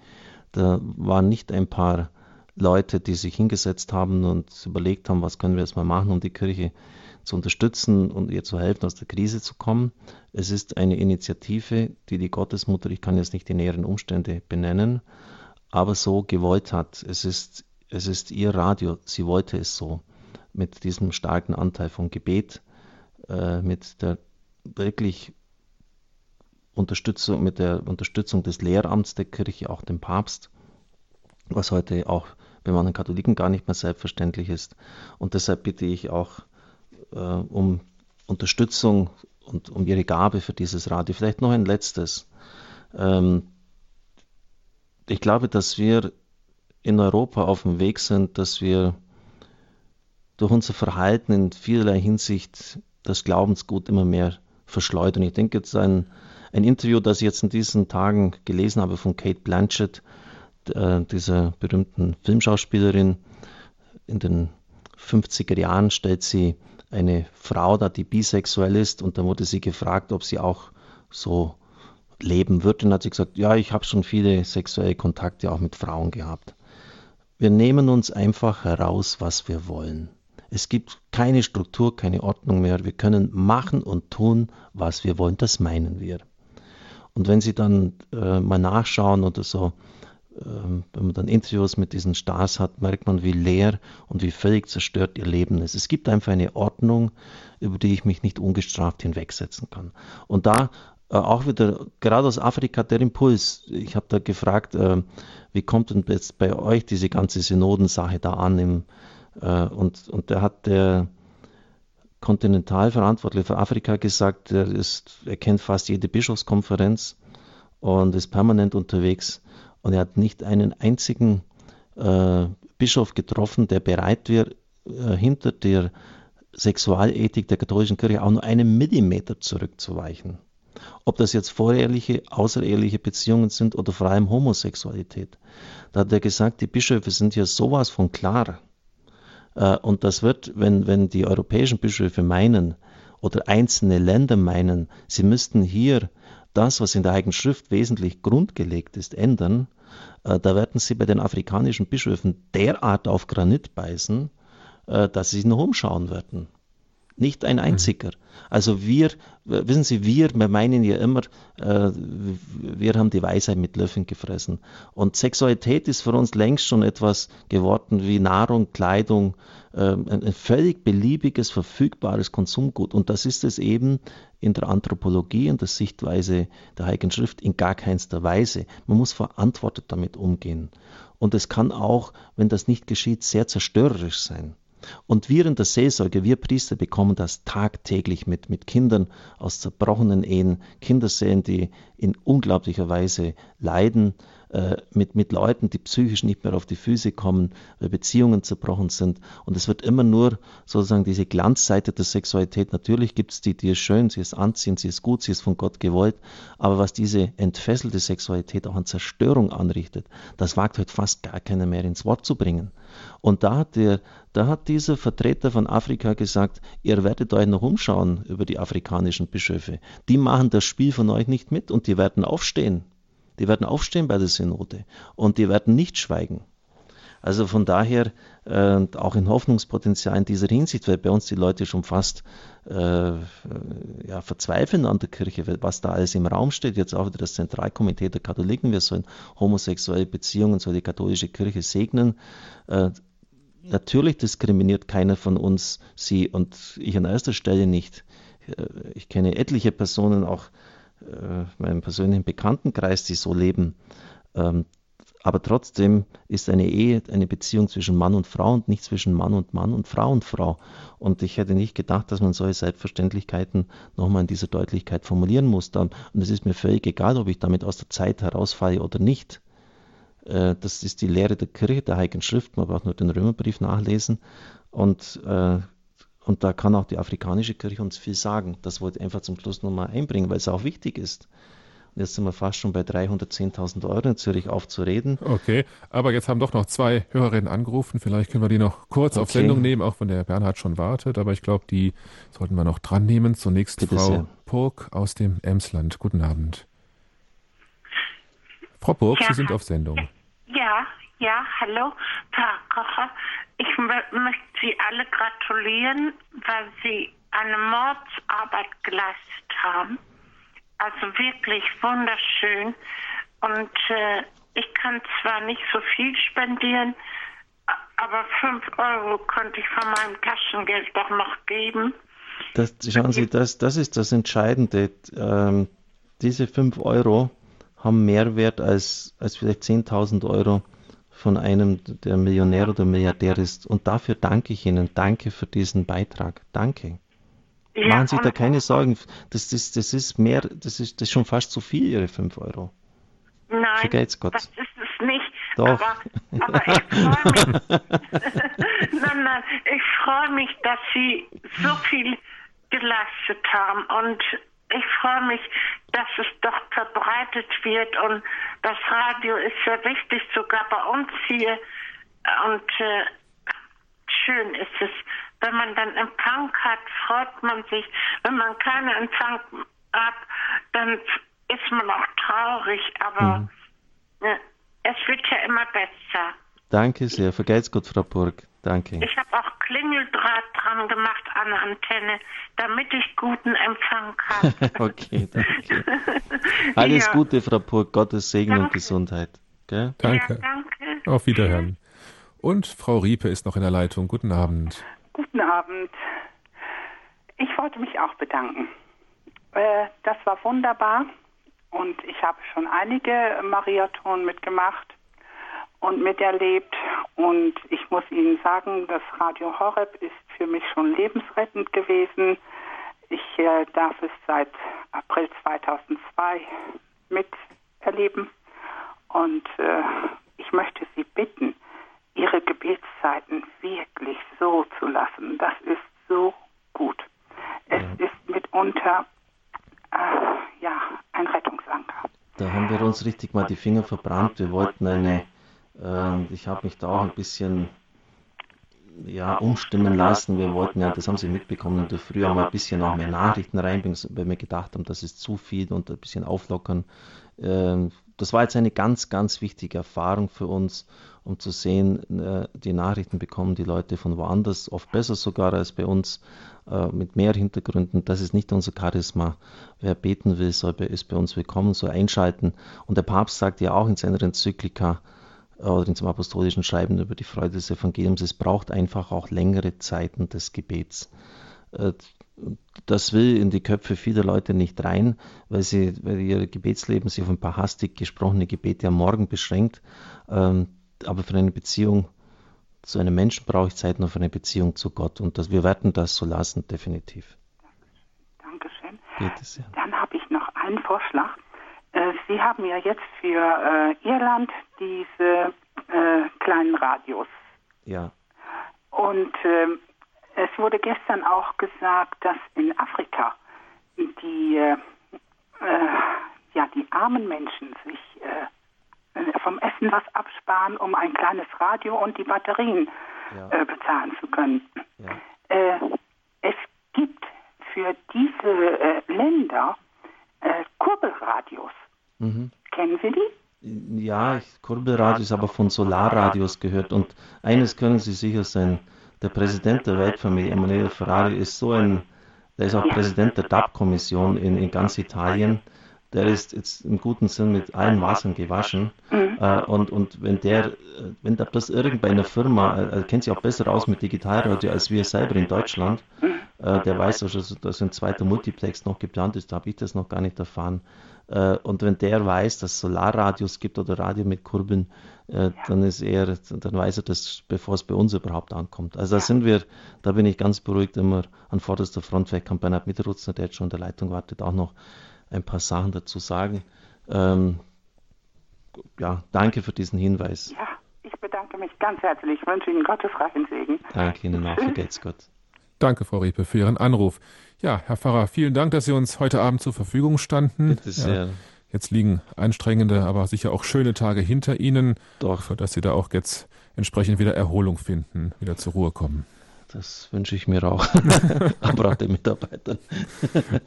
Da waren nicht ein paar Leute, die sich hingesetzt haben und überlegt haben, was können wir jetzt mal machen, um die Kirche zu unterstützen und ihr zu helfen, aus der Krise zu kommen. Es ist eine Initiative, die die Gottesmutter, ich kann jetzt nicht die näheren Umstände benennen, aber so gewollt hat. Es ist, es ist ihr Radio, sie wollte es so, mit diesem starken Anteil von Gebet, äh, mit der wirklich Unterstützung, mit der Unterstützung des Lehramts der Kirche, auch dem Papst, was heute auch bei manchen Katholiken gar nicht mehr selbstverständlich ist. Und deshalb bitte ich auch äh, um Unterstützung und um ihre Gabe für dieses Radio. Vielleicht noch ein letztes. Ähm, ich glaube, dass wir in Europa auf dem Weg sind, dass wir durch unser Verhalten in vielerlei Hinsicht das Glaubensgut immer mehr verschleudern. Ich denke jetzt an ein Interview, das ich jetzt in diesen Tagen gelesen habe von Kate Blanchett, äh, dieser berühmten Filmschauspielerin. In den 50er Jahren stellt sie eine Frau da, die bisexuell ist, und dann wurde sie gefragt, ob sie auch so leben wird. Und hat sie gesagt, ja, ich habe schon viele sexuelle Kontakte auch mit Frauen gehabt. Wir nehmen uns einfach heraus, was wir wollen. Es gibt keine Struktur, keine Ordnung mehr. Wir können machen und tun, was wir wollen. Das meinen wir. Und wenn Sie dann äh, mal nachschauen oder so, wenn man dann Interviews mit diesen Stars hat, merkt man, wie leer und wie völlig zerstört ihr Leben ist. Es gibt einfach eine Ordnung, über die ich mich nicht ungestraft hinwegsetzen kann. Und da äh, auch wieder, gerade aus Afrika, der Impuls. Ich habe da gefragt, äh, wie kommt denn jetzt bei euch diese ganze Synodensache da an? Im, äh, und, und da hat der Kontinentalverantwortliche für Afrika gesagt, er, ist, er kennt fast jede Bischofskonferenz und ist permanent unterwegs. Und er hat nicht einen einzigen äh, Bischof getroffen, der bereit wäre, äh, hinter der Sexualethik der katholischen Kirche auch nur einen Millimeter zurückzuweichen. Ob das jetzt voreheliche, außereheliche Beziehungen sind oder vor allem Homosexualität. Da hat er gesagt, die Bischöfe sind hier sowas von klar. Äh, und das wird, wenn, wenn die europäischen Bischöfe meinen oder einzelne Länder meinen, sie müssten hier das, was in der Heiligen Schrift wesentlich grundgelegt ist, ändern, äh, da werden sie bei den afrikanischen Bischöfen derart auf Granit beißen, äh, dass sie sich noch umschauen werden. Nicht ein einziger. Also wir, wissen Sie, wir, wir meinen ja immer, äh, wir haben die Weisheit mit Löffeln gefressen. Und Sexualität ist für uns längst schon etwas geworden wie Nahrung, Kleidung, äh, ein, völlig beliebiges, verfügbares Konsumgut. Und das ist es eben in der Anthropologie und der Sichtweise der Heiligen Schrift in gar keinster Weise. Man muss verantwortet damit umgehen. Und es kann auch, wenn das nicht geschieht, sehr zerstörerisch sein. Und wir in der Seelsorge, wir Priester bekommen das tagtäglich mit, mit Kindern aus zerbrochenen Ehen, Kinderseelen, die in unglaublicher Weise leiden, äh, mit, mit Leuten, die psychisch nicht mehr auf die Füße kommen, weil Beziehungen zerbrochen sind. Und es wird immer nur sozusagen diese Glanzseite der Sexualität. Natürlich gibt es die, die ist schön, sie ist anziehend, sie ist gut, sie ist von Gott gewollt. Aber was diese entfesselte Sexualität auch an Zerstörung anrichtet, das wagt heute fast gar keiner mehr ins Wort zu bringen. Und da hat, der, da hat dieser Vertreter von Afrika gesagt, ihr werdet euch noch umschauen über die afrikanischen Bischöfe. Die machen das Spiel von euch nicht mit und die werden aufstehen. Die werden aufstehen bei der Synode und die werden nicht schweigen. Also von daher äh, auch in Hoffnungspotenzial in dieser Hinsicht, weil bei uns die Leute schon fast äh, ja, verzweifeln an der Kirche, was da alles im Raum steht. Jetzt auch wieder das Zentralkomitee der Katholiken, wir sollen homosexuelle Beziehungen, soll die katholische Kirche segnen. Äh, natürlich diskriminiert keiner von uns sie und ich an erster Stelle nicht. Äh, ich kenne etliche Personen, auch äh, meinem persönlichen Bekanntenkreis, die so leben. Ähm, aber trotzdem ist eine Ehe eine Beziehung zwischen Mann und Frau und nicht zwischen Mann und Mann und Frau und Frau. Und ich hätte nicht gedacht, dass man solche Selbstverständlichkeiten nochmal in dieser Deutlichkeit formulieren muss. Und es ist mir völlig egal, ob ich damit aus der Zeit herausfalle oder nicht. Äh, das ist die Lehre der Kirche, der Heiligen Schrift. Man braucht nur den Römerbrief nachlesen. Und äh, und da kann auch die afrikanische Kirche uns viel sagen. Das wollte ich einfach zum Schluss nochmal einbringen, weil es auch wichtig ist. Und jetzt sind wir fast schon bei 310.000 Euro in Zürich aufzureden. Okay, aber jetzt haben doch noch zwei Hörerinnen angerufen. Vielleicht können wir die noch kurz okay. auf Sendung nehmen, auch wenn der Bernhard schon wartet. Aber ich glaube, die sollten wir noch dran nehmen. Zunächst Bitte Frau sehr. Purk aus dem Emsland. Guten Abend. Frau Purk, ja. Sie sind auf Sendung. Ja, ja, hallo, Frau Kocher. Ich möchte Sie alle gratulieren, weil Sie eine Mordsarbeit geleistet haben. Also wirklich wunderschön. Und äh, ich kann zwar nicht so viel spendieren, aber 5 Euro könnte ich von meinem Taschengeld doch noch geben. Das, schauen Sie, das, das ist das Entscheidende. Ähm, diese 5 Euro haben mehr Wert als, als vielleicht 10.000 Euro von einem, der Millionär oder Milliardär ist. Und dafür danke ich Ihnen. Danke für diesen Beitrag. Danke. Ja, Machen Sie da keine Sorgen. Das, das, das ist mehr, das ist, das ist schon fast zu viel, Ihre 5 Euro. Nein. Vergelt's Gott. Das ist es nicht. Doch. Aber, aber ich freue mich. nein, nein, ich freue mich, dass Sie so viel geleistet haben und ich freue mich, dass es doch verbreitet wird und das Radio ist sehr wichtig, sogar bei uns hier. Und äh, schön ist es, wenn man dann Empfang hat, freut man sich. Wenn man keinen Empfang hat, dann ist man auch traurig, aber Mhm. äh, es wird ja immer besser. Danke sehr. Vergelt's Gott, Frau Burg. Danke. Ich habe auch Klingeldraht dran gemacht an der Antenne, damit ich guten Empfang habe. okay, danke. Alles Ja. Gute, Frau Burg. Gottes Segen und Danke. Gesundheit. Gell? Danke. Ja, danke. Auf Wiederhören. Und Frau Riepe ist noch in der Leitung. Guten Abend. Guten Abend. Ich wollte mich auch bedanken. Äh, das war wunderbar und ich habe schon einige Mariathon mitgemacht und miterlebt und ich muss Ihnen sagen, das Radio Horeb ist für mich schon lebensrettend gewesen. Ich äh, darf es seit April 2002 miterleben und äh, ich möchte Sie bitten, Ihre Gebetszeiten wirklich so zu lassen. Das ist so gut. Es ist mitunter äh, ja ein Rettungsanker. Da haben wir uns richtig mal die Finger verbrannt. Wir wollten eine, ich habe mich da auch ein bisschen ja, umstimmen lassen. Wir wollten ja, das haben Sie mitbekommen, in der Früh mal ein bisschen auch mehr Nachrichten reinbringen, weil wir gedacht haben, das ist zu viel und ein bisschen auflockern. Ähm, das war jetzt eine ganz, ganz wichtige Erfahrung für uns, um zu sehen, äh, die Nachrichten bekommen die Leute von woanders, oft besser sogar als bei uns, äh, mit mehr Hintergründen. Das ist nicht unser Charisma. Wer beten will, soll bei, ist bei uns willkommen, soll einschalten. Und der Papst sagt ja auch in seiner Enzyklika, oder in seinem apostolischen Schreiben über die Freude des Evangeliums, es braucht einfach auch längere Zeiten des Gebets. Äh, Das will in die Köpfe vieler Leute nicht rein, weil, sie, weil ihr Gebetsleben sich auf ein paar hastig gesprochene Gebete am Morgen beschränkt. Ähm, Aber für eine Beziehung zu einem Menschen brauche ich Zeit nur für eine Beziehung zu Gott. Und das, wir werden das so lassen, definitiv. Dankeschön. Geht es ja. Dann habe ich noch einen Vorschlag. Äh, Sie haben ja jetzt für äh, Irland diese äh, kleinen Radios. Ja. Und ähm, es wurde gestern auch gesagt, dass in Afrika die, äh, ja, die armen Menschen sich äh, vom Essen was absparen, um ein kleines Radio und die Batterien Ja. äh, bezahlen zu können. Ja. Es gibt für diese Länder äh, Kurbelradios. Mhm. Kennen Sie die? Ja, ich, Kurbelradio ist aber von Solarradios gehört. Und eines können Sie sicher sein, der Präsident der Weltfamilie, Emanuele Ferrari, ist so ein, der ist auch Präsident der DAB-Kommission in, in ganz Italien. Der ist jetzt im guten Sinn mit allen Wassern gewaschen. Äh, und, und wenn der, äh, wenn da bloß irgendeine Firma, äh, er kennt sich auch besser aus mit Digitalradio als wir selber in Deutschland, äh, der weiß auch schon, dass ein zweiter Multiplex noch geplant ist, da habe ich das noch gar nicht erfahren. Äh, und wenn der weiß, dass es Solarradios gibt oder Radio mit Kurbeln, äh, dann ist er, dann weiß er das, bevor es bei uns überhaupt ankommt. Also da sind wir, da bin ich ganz beruhigt immer an vorderster Front. Vielleicht kann Bernhard Mitterutzner, der jetzt schon in der Leitung wartet, auch noch ein paar Sachen dazu sagen. Ähm, ja, danke für diesen Hinweis. Ja, ich bedanke mich ganz herzlich. Ich wünsche Ihnen Gottes reichen Segen. Danke Ihnen auch, vergelt's Gott. Danke, Frau Riepe, für Ihren Anruf. Ja, Herr Pfarrer, vielen Dank, dass Sie uns heute Abend zur Verfügung standen. Bitte sehr. Ja, jetzt liegen anstrengende, aber sicher auch schöne Tage hinter Ihnen. Doch. Sodass Sie da auch jetzt entsprechend wieder Erholung finden, wieder zur Ruhe kommen. Das wünsche ich mir auch, aber auch den Mitarbeitern.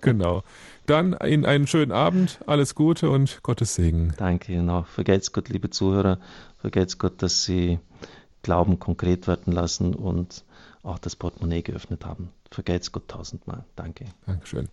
genau. Dann Ihnen einen schönen Abend, alles Gute und Gottes Segen. Danke Ihnen auch. Vergelt's Gott, liebe Zuhörer. Vergelt's Gott, dass Sie Glauben konkret werden lassen und auch das Portemonnaie geöffnet haben. Vergelt's Gott tausendmal. Danke. Dankeschön.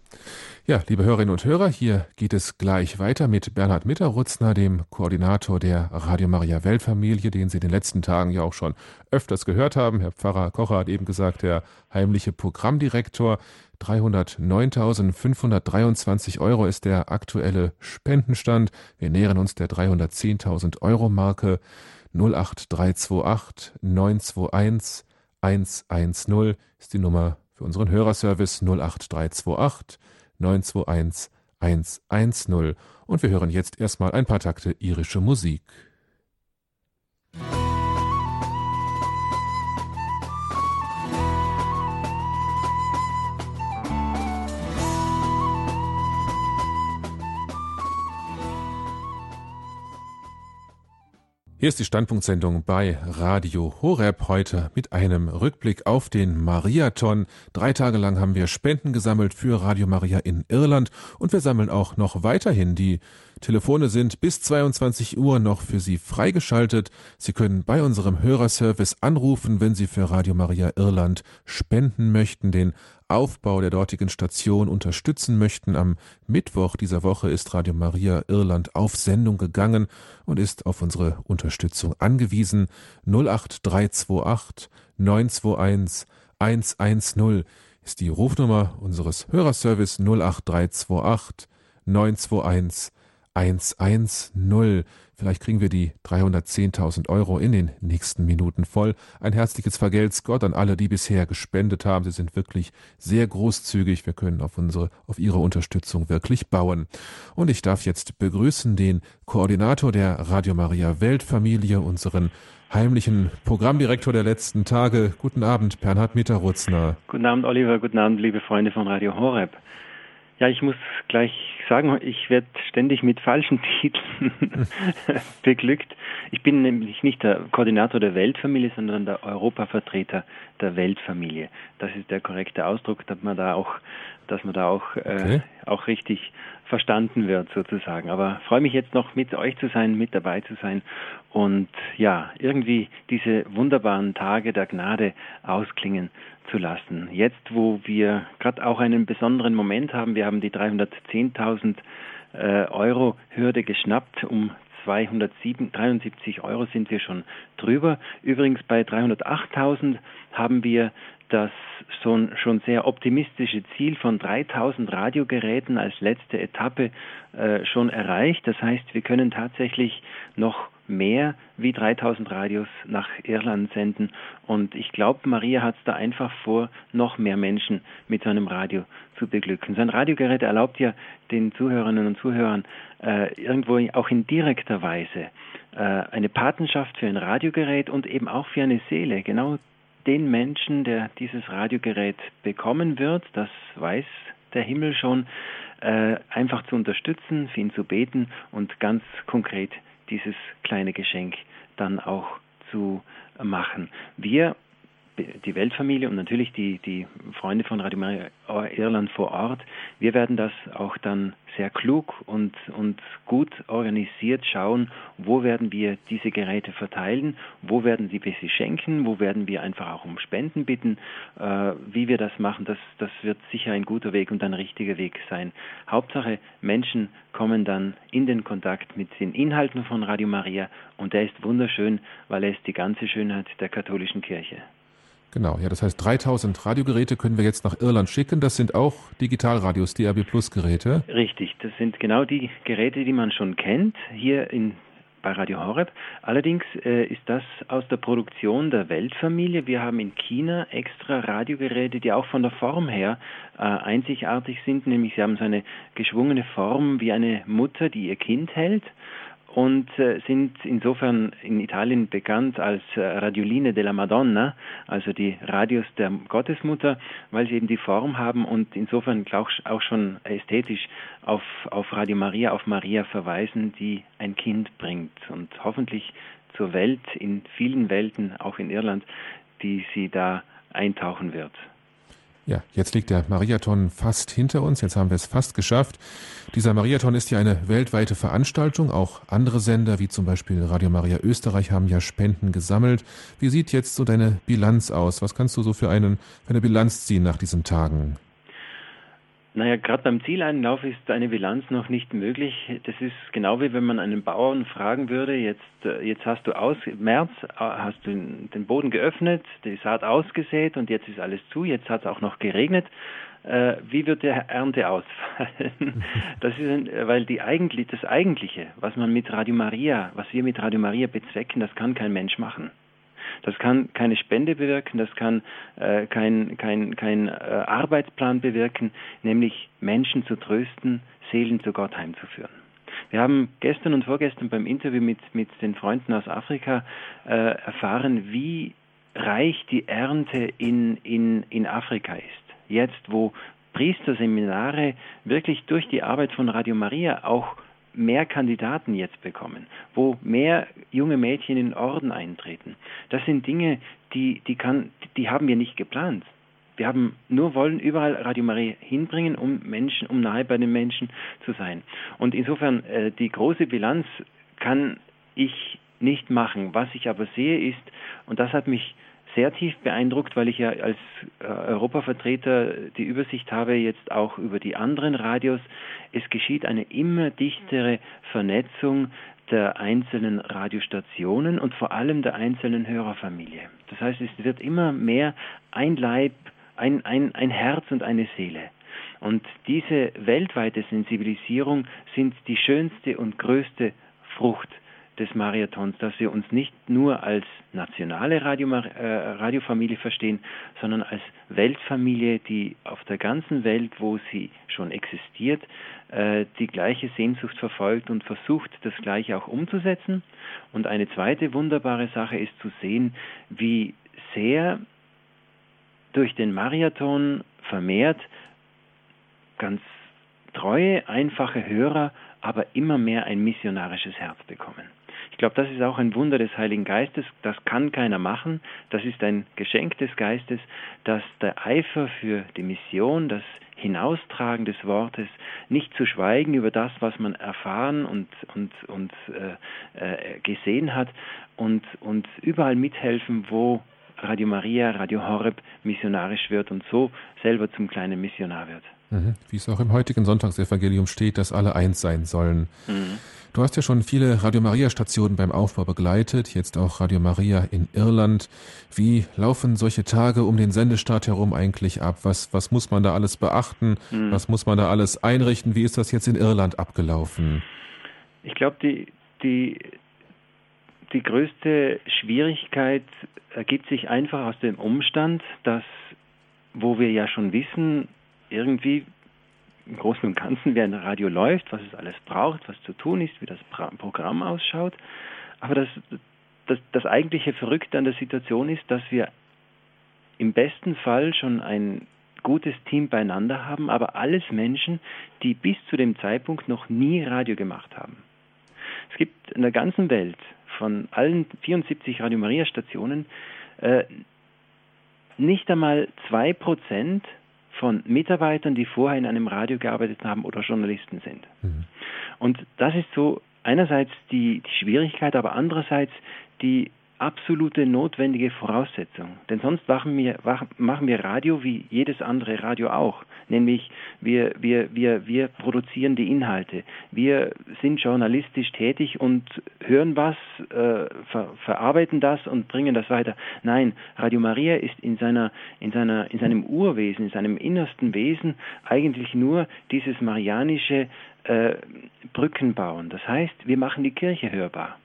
Ja, liebe Hörerinnen und Hörer, hier geht es gleich weiter mit Bernhard Mitterrutzner, dem Koordinator der Radio Maria Weltfamilie, den Sie in den letzten Tagen ja auch schon öfters gehört haben. Herr Pfarrer Kocher hat eben gesagt, der heimliche Programmdirektor. 309.523 Euro ist der aktuelle Spendenstand. Wir nähern uns der 310.000 Euro Marke. 08328 921 110 ist die Nummer für unseren Hörerservice 08328 921 110. Und wir hören jetzt erstmal ein paar Takte irische Musik. Hier ist die Standpunktsendung bei Radio Horeb heute mit einem Rückblick auf den Mariathon. Drei Tage lang haben wir Spenden gesammelt für Radio Maria in Irland und wir sammeln auch noch weiterhin. Die Telefone sind bis 22 Uhr noch für Sie freigeschaltet. Sie können bei unserem Hörerservice anrufen, wenn Sie für Radio Maria Irland spenden möchten. Den Aufbau der dortigen Station unterstützen möchten. Am Mittwoch dieser Woche ist Radio Maria Irland auf Sendung gegangen und ist auf unsere Unterstützung angewiesen. 08328 921 110 ist die Rufnummer unseres Hörerservice 08328 921 110. Vielleicht kriegen wir die 310.000 Euro in den nächsten Minuten voll. Ein herzliches Vergelt's Gott an alle, die bisher gespendet haben. Sie sind wirklich sehr großzügig. Wir können auf unsere, auf Ihre Unterstützung wirklich bauen. Und ich darf jetzt begrüßen den Koordinator der Radio Maria Weltfamilie, unseren heimlichen Programmdirektor der letzten Tage. Guten Abend, Bernhard Mitterrutzner. Guten Abend, Oliver. Guten Abend, liebe Freunde von Radio Horeb. Ja, ich muss gleich sagen, ich werde ständig mit falschen Titeln beglückt. Ich bin nämlich nicht der Koordinator der Weltfamilie, sondern der Europavertreter der Weltfamilie. Das ist der korrekte Ausdruck, dass man da auch, dass man da auch, äh, okay. auch richtig verstanden wird sozusagen. Aber freue mich jetzt noch mit euch zu sein, mit dabei zu sein und ja, irgendwie diese wunderbaren Tage der Gnade ausklingen zu lassen. Jetzt, wo wir gerade auch einen besonderen Moment haben, wir haben die 310.000 äh, Euro Hürde geschnappt, um 273 Euro sind wir schon drüber. Übrigens bei 308.000 haben wir das schon, schon sehr optimistische Ziel von 3000 Radiogeräten als letzte Etappe äh, schon erreicht. Das heißt, wir können tatsächlich noch mehr wie 3000 Radios nach Irland senden. Und ich glaube, Maria hat es da einfach vor, noch mehr Menschen mit seinem Radio zu beglücken. Sein Radiogerät erlaubt ja den Zuhörerinnen und Zuhörern äh, irgendwo auch in direkter Weise äh, eine Patenschaft für ein Radiogerät und eben auch für eine Seele. Genau den Menschen, der dieses Radiogerät bekommen wird, das weiß der Himmel schon, äh, einfach zu unterstützen, für ihn zu beten und ganz konkret dieses kleine Geschenk dann auch zu machen. Wir die Weltfamilie und natürlich die, die Freunde von Radio Maria Irland vor Ort, wir werden das auch dann sehr klug und, und gut organisiert schauen, wo werden wir diese Geräte verteilen, wo werden wir sie schenken, wo werden wir einfach auch um Spenden bitten. Äh, wie wir das machen, das, das wird sicher ein guter Weg und ein richtiger Weg sein. Hauptsache, Menschen kommen dann in den Kontakt mit den Inhalten von Radio Maria und der ist wunderschön, weil er ist die ganze Schönheit der katholischen Kirche. Genau, ja, das heißt 3000 Radiogeräte können wir jetzt nach Irland schicken. Das sind auch Digitalradios, DAB Plus Geräte. Richtig, das sind genau die Geräte, die man schon kennt hier in bei Radio Horeb. Allerdings äh, ist das aus der Produktion der Weltfamilie. Wir haben in China extra Radiogeräte, die auch von der Form her äh, einzigartig sind, nämlich sie haben so eine geschwungene Form wie eine Mutter, die ihr Kind hält und äh, sind insofern in Italien bekannt als äh, Radioline della Madonna, also die Radios der Gottesmutter, weil sie eben die Form haben und insofern auch schon ästhetisch auf, auf Radio Maria, auf Maria verweisen, die ein Kind bringt und hoffentlich zur Welt, in vielen Welten, auch in Irland, die sie da eintauchen wird. Ja, jetzt liegt der Mariathon fast hinter uns. Jetzt haben wir es fast geschafft. Dieser Mariathon ist ja eine weltweite Veranstaltung. Auch andere Sender, wie zum Beispiel Radio Maria Österreich, haben ja Spenden gesammelt. Wie sieht jetzt so deine Bilanz aus? Was kannst du so für, einen, für eine Bilanz ziehen nach diesen Tagen? Naja, gerade beim Zieleinlauf ist eine Bilanz noch nicht möglich. Das ist genau wie wenn man einen Bauern fragen würde, jetzt, äh, jetzt hast du aus, März äh, hast du den Boden geöffnet, die Saat ausgesät und jetzt ist alles zu, jetzt hat es auch noch geregnet. Äh, wie wird der Ernte ausfallen? Das ist, weil die eigentlich, das Eigentliche, was man mit Radio Maria, was wir mit Radio Maria bezwecken, das kann kein Mensch machen. Das kann keine Spende bewirken, das kann äh, kein, kein, kein äh, Arbeitsplan bewirken, nämlich Menschen zu trösten, Seelen zu Gott heimzuführen. Wir haben gestern und vorgestern beim Interview mit, mit den Freunden aus Afrika äh, erfahren, wie reich die Ernte in, in, in Afrika ist. Jetzt, wo Priesterseminare wirklich durch die Arbeit von Radio Maria auch mehr Kandidaten jetzt bekommen, wo mehr junge Mädchen in den Orden eintreten. Das sind Dinge, die, die, kann, die haben wir nicht geplant. Wir haben nur wollen überall Radio Maria hinbringen, um Menschen, um nahe bei den Menschen zu sein. Und insofern äh, die große Bilanz kann ich nicht machen. Was ich aber sehe ist, und das hat mich sehr tief beeindruckt, weil ich ja als äh, Europavertreter die Übersicht habe jetzt auch über die anderen Radios. Es geschieht eine immer dichtere Vernetzung der einzelnen Radiostationen und vor allem der einzelnen Hörerfamilie. Das heißt, es wird immer mehr ein Leib, ein, ein, ein Herz und eine Seele. Und diese weltweite Sensibilisierung sind die schönste und größte Frucht des Marathons, dass wir uns nicht nur als nationale Radio, äh, Radiofamilie verstehen, sondern als Weltfamilie, die auf der ganzen Welt, wo sie schon existiert, äh, die gleiche Sehnsucht verfolgt und versucht, das Gleiche auch umzusetzen. Und eine zweite wunderbare Sache ist zu sehen, wie sehr durch den Marathon vermehrt ganz treue, einfache Hörer aber immer mehr ein missionarisches Herz bekommen. Ich glaube, das ist auch ein Wunder des Heiligen Geistes. Das kann keiner machen. Das ist ein Geschenk des Geistes, dass der Eifer für die Mission, das Hinaustragen des Wortes, nicht zu schweigen über das, was man erfahren und, und, und äh, äh, gesehen hat und, und überall mithelfen, wo Radio Maria, Radio Horeb missionarisch wird und so selber zum kleinen Missionar wird. Mhm. Wie es auch im heutigen Sonntagsevangelium steht, dass alle eins sein sollen. Mhm. Du hast ja schon viele Radio Maria Stationen beim Aufbau begleitet, jetzt auch Radio Maria in Irland. Wie laufen solche Tage um den Sendestart herum eigentlich ab? Was, was muss man da alles beachten? Mhm. Was muss man da alles einrichten? Wie ist das jetzt in Irland abgelaufen? Ich glaube, die, die, die größte Schwierigkeit ergibt sich einfach aus dem Umstand, dass, wo wir ja schon wissen, irgendwie im Großen und Ganzen, wie ein Radio läuft, was es alles braucht, was zu tun ist, wie das Programm ausschaut. Aber das, das, das eigentliche Verrückte an der Situation ist, dass wir im besten Fall schon ein gutes Team beieinander haben, aber alles Menschen, die bis zu dem Zeitpunkt noch nie Radio gemacht haben. Es gibt in der ganzen Welt von allen 74 Radio Maria Stationen äh, nicht einmal zwei Prozent von Mitarbeitern, die vorher in einem Radio gearbeitet haben oder Journalisten sind. Mhm. Und das ist so einerseits die, die Schwierigkeit, aber andererseits die absolute notwendige Voraussetzung. Denn sonst machen wir, machen wir Radio wie jedes andere Radio auch. Nämlich wir, wir, wir, wir produzieren die Inhalte. Wir sind journalistisch tätig und hören was, äh, ver, verarbeiten das und bringen das weiter. Nein, Radio Maria ist in, seiner, in, seiner, in seinem Urwesen, in seinem innersten Wesen eigentlich nur dieses marianische äh, Brückenbauen. Das heißt, wir machen die Kirche hörbar.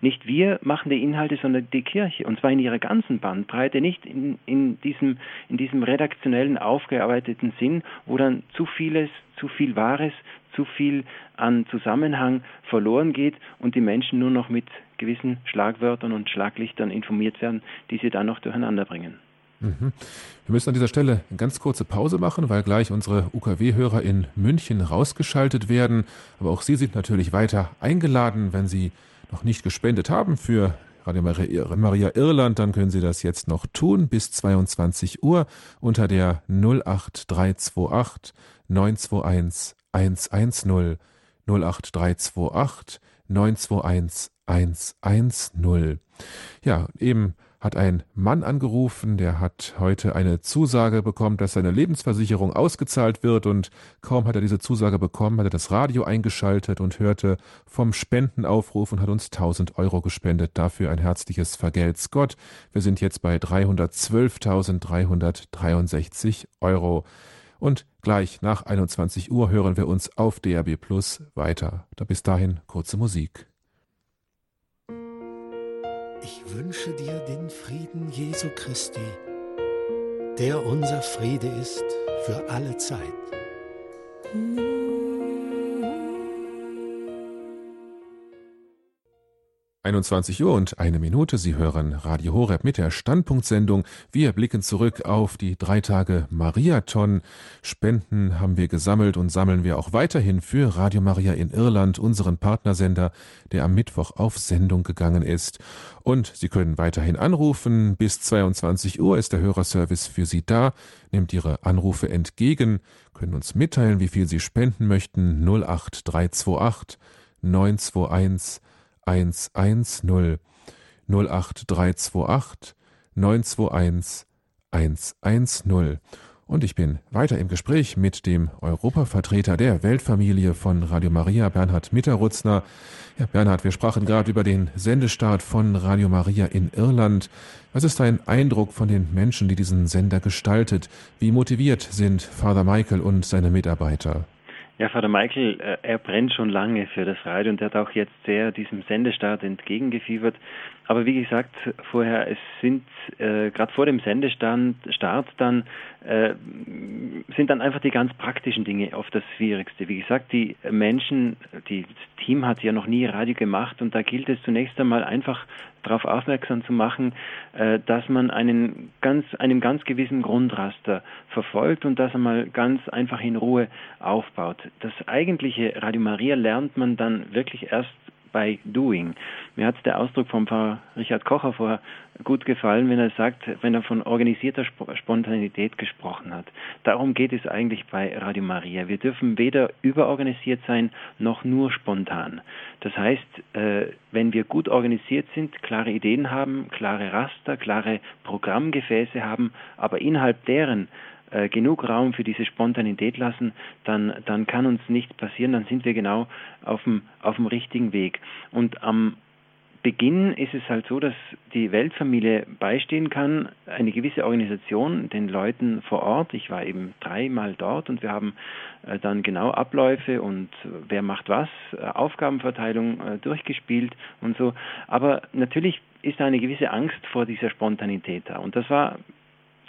Nicht wir machen die Inhalte, sondern die Kirche. Und zwar in ihrer ganzen Bandbreite, nicht in, in, diesem, in diesem redaktionellen, aufgearbeiteten Sinn, wo dann zu vieles, zu viel Wahres, zu viel an Zusammenhang verloren geht und die Menschen nur noch mit gewissen Schlagwörtern und Schlaglichtern informiert werden, die sie dann noch durcheinander bringen. Mhm. Wir müssen an dieser Stelle eine ganz kurze Pause machen, weil gleich unsere UKW-Hörer in München rausgeschaltet werden. Aber auch Sie sind natürlich weiter eingeladen, wenn Sie noch nicht gespendet haben für Radio Maria Irland, dann können Sie das jetzt noch tun bis 22 Uhr unter der 08328 921 110 08328 921 110. Ja, eben hat ein Mann angerufen, der hat heute eine Zusage bekommen, dass seine Lebensversicherung ausgezahlt wird und kaum hat er diese Zusage bekommen, hat er das Radio eingeschaltet und hörte vom Spendenaufruf und hat uns 1000 Euro gespendet. Dafür ein herzliches Vergelt's Gott. Wir sind jetzt bei 312.363 Euro. Und gleich nach 21 Uhr hören wir uns auf DRB Plus weiter. Da bis dahin kurze Musik. Ich wünsche dir den Frieden Jesu Christi, der unser Friede ist für alle Zeit. 21 Uhr und eine Minute. Sie hören Radio Horeb mit der Standpunktsendung. Wir blicken zurück auf die drei Tage Mariathon. Spenden haben wir gesammelt und sammeln wir auch weiterhin für Radio Maria in Irland, unseren Partnersender, der am Mittwoch auf Sendung gegangen ist. Und Sie können weiterhin anrufen. Bis 22 Uhr ist der Hörerservice für Sie da, nimmt Ihre Anrufe entgegen, können uns mitteilen, wie viel Sie spenden möchten. 08328 921 110 08328 921 110. Und ich bin weiter im Gespräch mit dem Europavertreter der Weltfamilie von Radio Maria, Bernhard Mitterrutzner. Ja, Bernhard, wir sprachen gerade über den Sendestart von Radio Maria in Irland. Was ist dein Eindruck von den Menschen, die diesen Sender gestaltet? Wie motiviert sind Father Michael und seine Mitarbeiter? Ja, Vater Michael, äh, er brennt schon lange für das Radio und er hat auch jetzt sehr diesem Sendestart entgegengefiebert. Aber wie gesagt vorher, es sind äh, gerade vor dem Sendestart dann äh, sind dann einfach die ganz praktischen Dinge oft das Schwierigste. Wie gesagt, die Menschen, die, das Team hat ja noch nie Radio gemacht und da gilt es zunächst einmal einfach darauf aufmerksam zu machen, äh, dass man einen ganz, einem ganz gewissen Grundraster verfolgt und das einmal ganz einfach in Ruhe aufbaut. Das eigentliche Radio Maria lernt man dann wirklich erst by doing. Mir hat der Ausdruck vom Pfarrer Richard Kocher vorher gut gefallen, wenn er sagt, wenn er von organisierter Spontanität gesprochen hat. Darum geht es eigentlich bei Radio Maria. Wir dürfen weder überorganisiert sein noch nur spontan. Das heißt, äh, wenn wir gut organisiert sind, klare Ideen haben, klare Raster, klare Programmgefäße haben, aber innerhalb deren äh, genug Raum für diese Spontanität lassen, dann, dann kann uns nichts passieren, dann sind wir genau auf dem, auf dem richtigen Weg. Und am Beginn ist es halt so, dass die Weltfamilie beistehen kann, eine gewisse Organisation den Leuten vor Ort. Ich war eben dreimal dort und wir haben äh, dann genau Abläufe und wer macht was, äh, Aufgabenverteilung äh, durchgespielt und so. Aber natürlich ist da eine gewisse Angst vor dieser Spontanität da. Und das war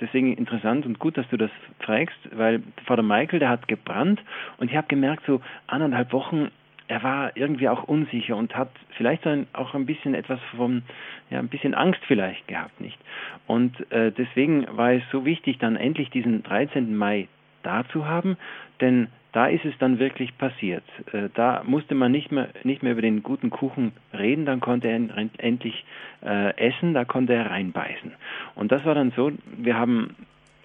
deswegen interessant und gut, dass du das fragst, weil Vater Michael, der hat gebrannt und ich habe gemerkt, so anderthalb Wochen, er war irgendwie auch unsicher und hat vielleicht auch ein bisschen etwas von, ja, ein bisschen Angst vielleicht gehabt, nicht? Und äh, deswegen war es so wichtig, dann endlich diesen 13. Mai da zu haben, denn da ist es dann wirklich passiert. Äh, da musste man nicht mehr, nicht mehr über den guten Kuchen reden, dann konnte er endlich äh, essen, da konnte er reinbeißen. Und das war dann so, wir haben